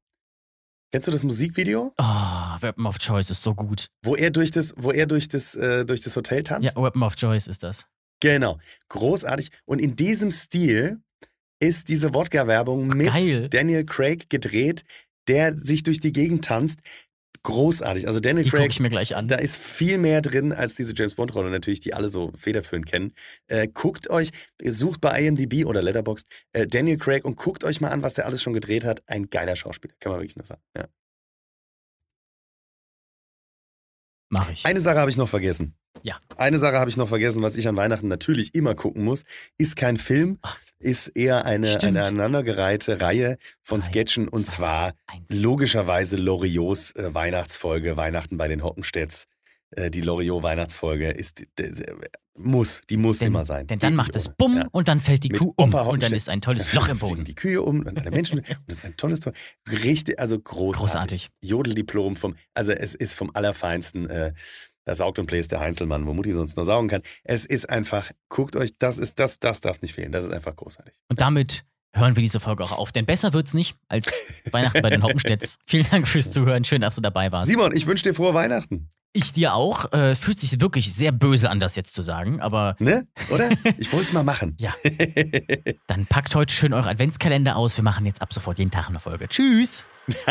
kennst du das Musikvideo? oh, Weapon of Choice ist so gut. Wo er durch das, wo er durch das, äh, durch das Hotel tanzt? Ja, Weapon of Choice ist das. Genau, großartig. Und in diesem Stil ist diese Wodka-Werbung mit geil. Daniel Craig gedreht, der sich durch die Gegend tanzt. Großartig. Also Daniel Die Craig, ich mir gleich an. da ist viel mehr drin als diese James Bond-Rolle natürlich, die alle so federführend kennen. Äh, guckt euch, sucht bei IMDb oder Letterboxd äh, Daniel Craig und guckt euch mal an, was der alles schon gedreht hat. Ein geiler Schauspieler, kann man wirklich nur sagen. Ja. Mach ich. Eine Sache habe ich noch vergessen. Ja. Eine Sache habe ich noch vergessen, was ich an Weihnachten natürlich immer gucken muss. Ist kein Film, ist eher eine, Stimmt. eine aneinandergereihte Reihe von Drei, Sketchen und zwei, zwar Eins. logischerweise Loriots äh, Weihnachtsfolge Weihnachten bei den Hoppenstedts. äh, die Loriot-Weihnachtsfolge ist, muss, die muss Denn, immer sein. denn dann macht es ohne. Bumm Ja. und dann fällt die Mit Kuh um. Und dann ist ein tolles Loch im Boden. Die Kühe um und alle Menschen. und das ist ein tolles Tor. Richtig, also großartig. Großartig. Jodeldiplom vom, also es ist vom Allerfeinsten. Äh, da saugt und bläst der Heinzelmann, wo Mutti sonst nur saugen kann. Es ist einfach, guckt euch, das ist, das, das darf nicht fehlen. Das ist einfach großartig. Und damit hören wir diese Folge auch auf. Denn besser wird's nicht als Weihnachten bei den Hoppenstedts. Vielen Dank fürs Zuhören. Schön, dass du dabei warst. Simon, ich wünsche dir frohe Weihnachten. Ich dir auch. Äh, fühlt sich wirklich sehr böse an, das jetzt zu sagen. Aber Ne? Oder? Ich wollte es mal machen. Ja. dann packt heute schön eure Adventskalender aus. Wir machen jetzt ab sofort jeden Tag eine Folge. Tschüss.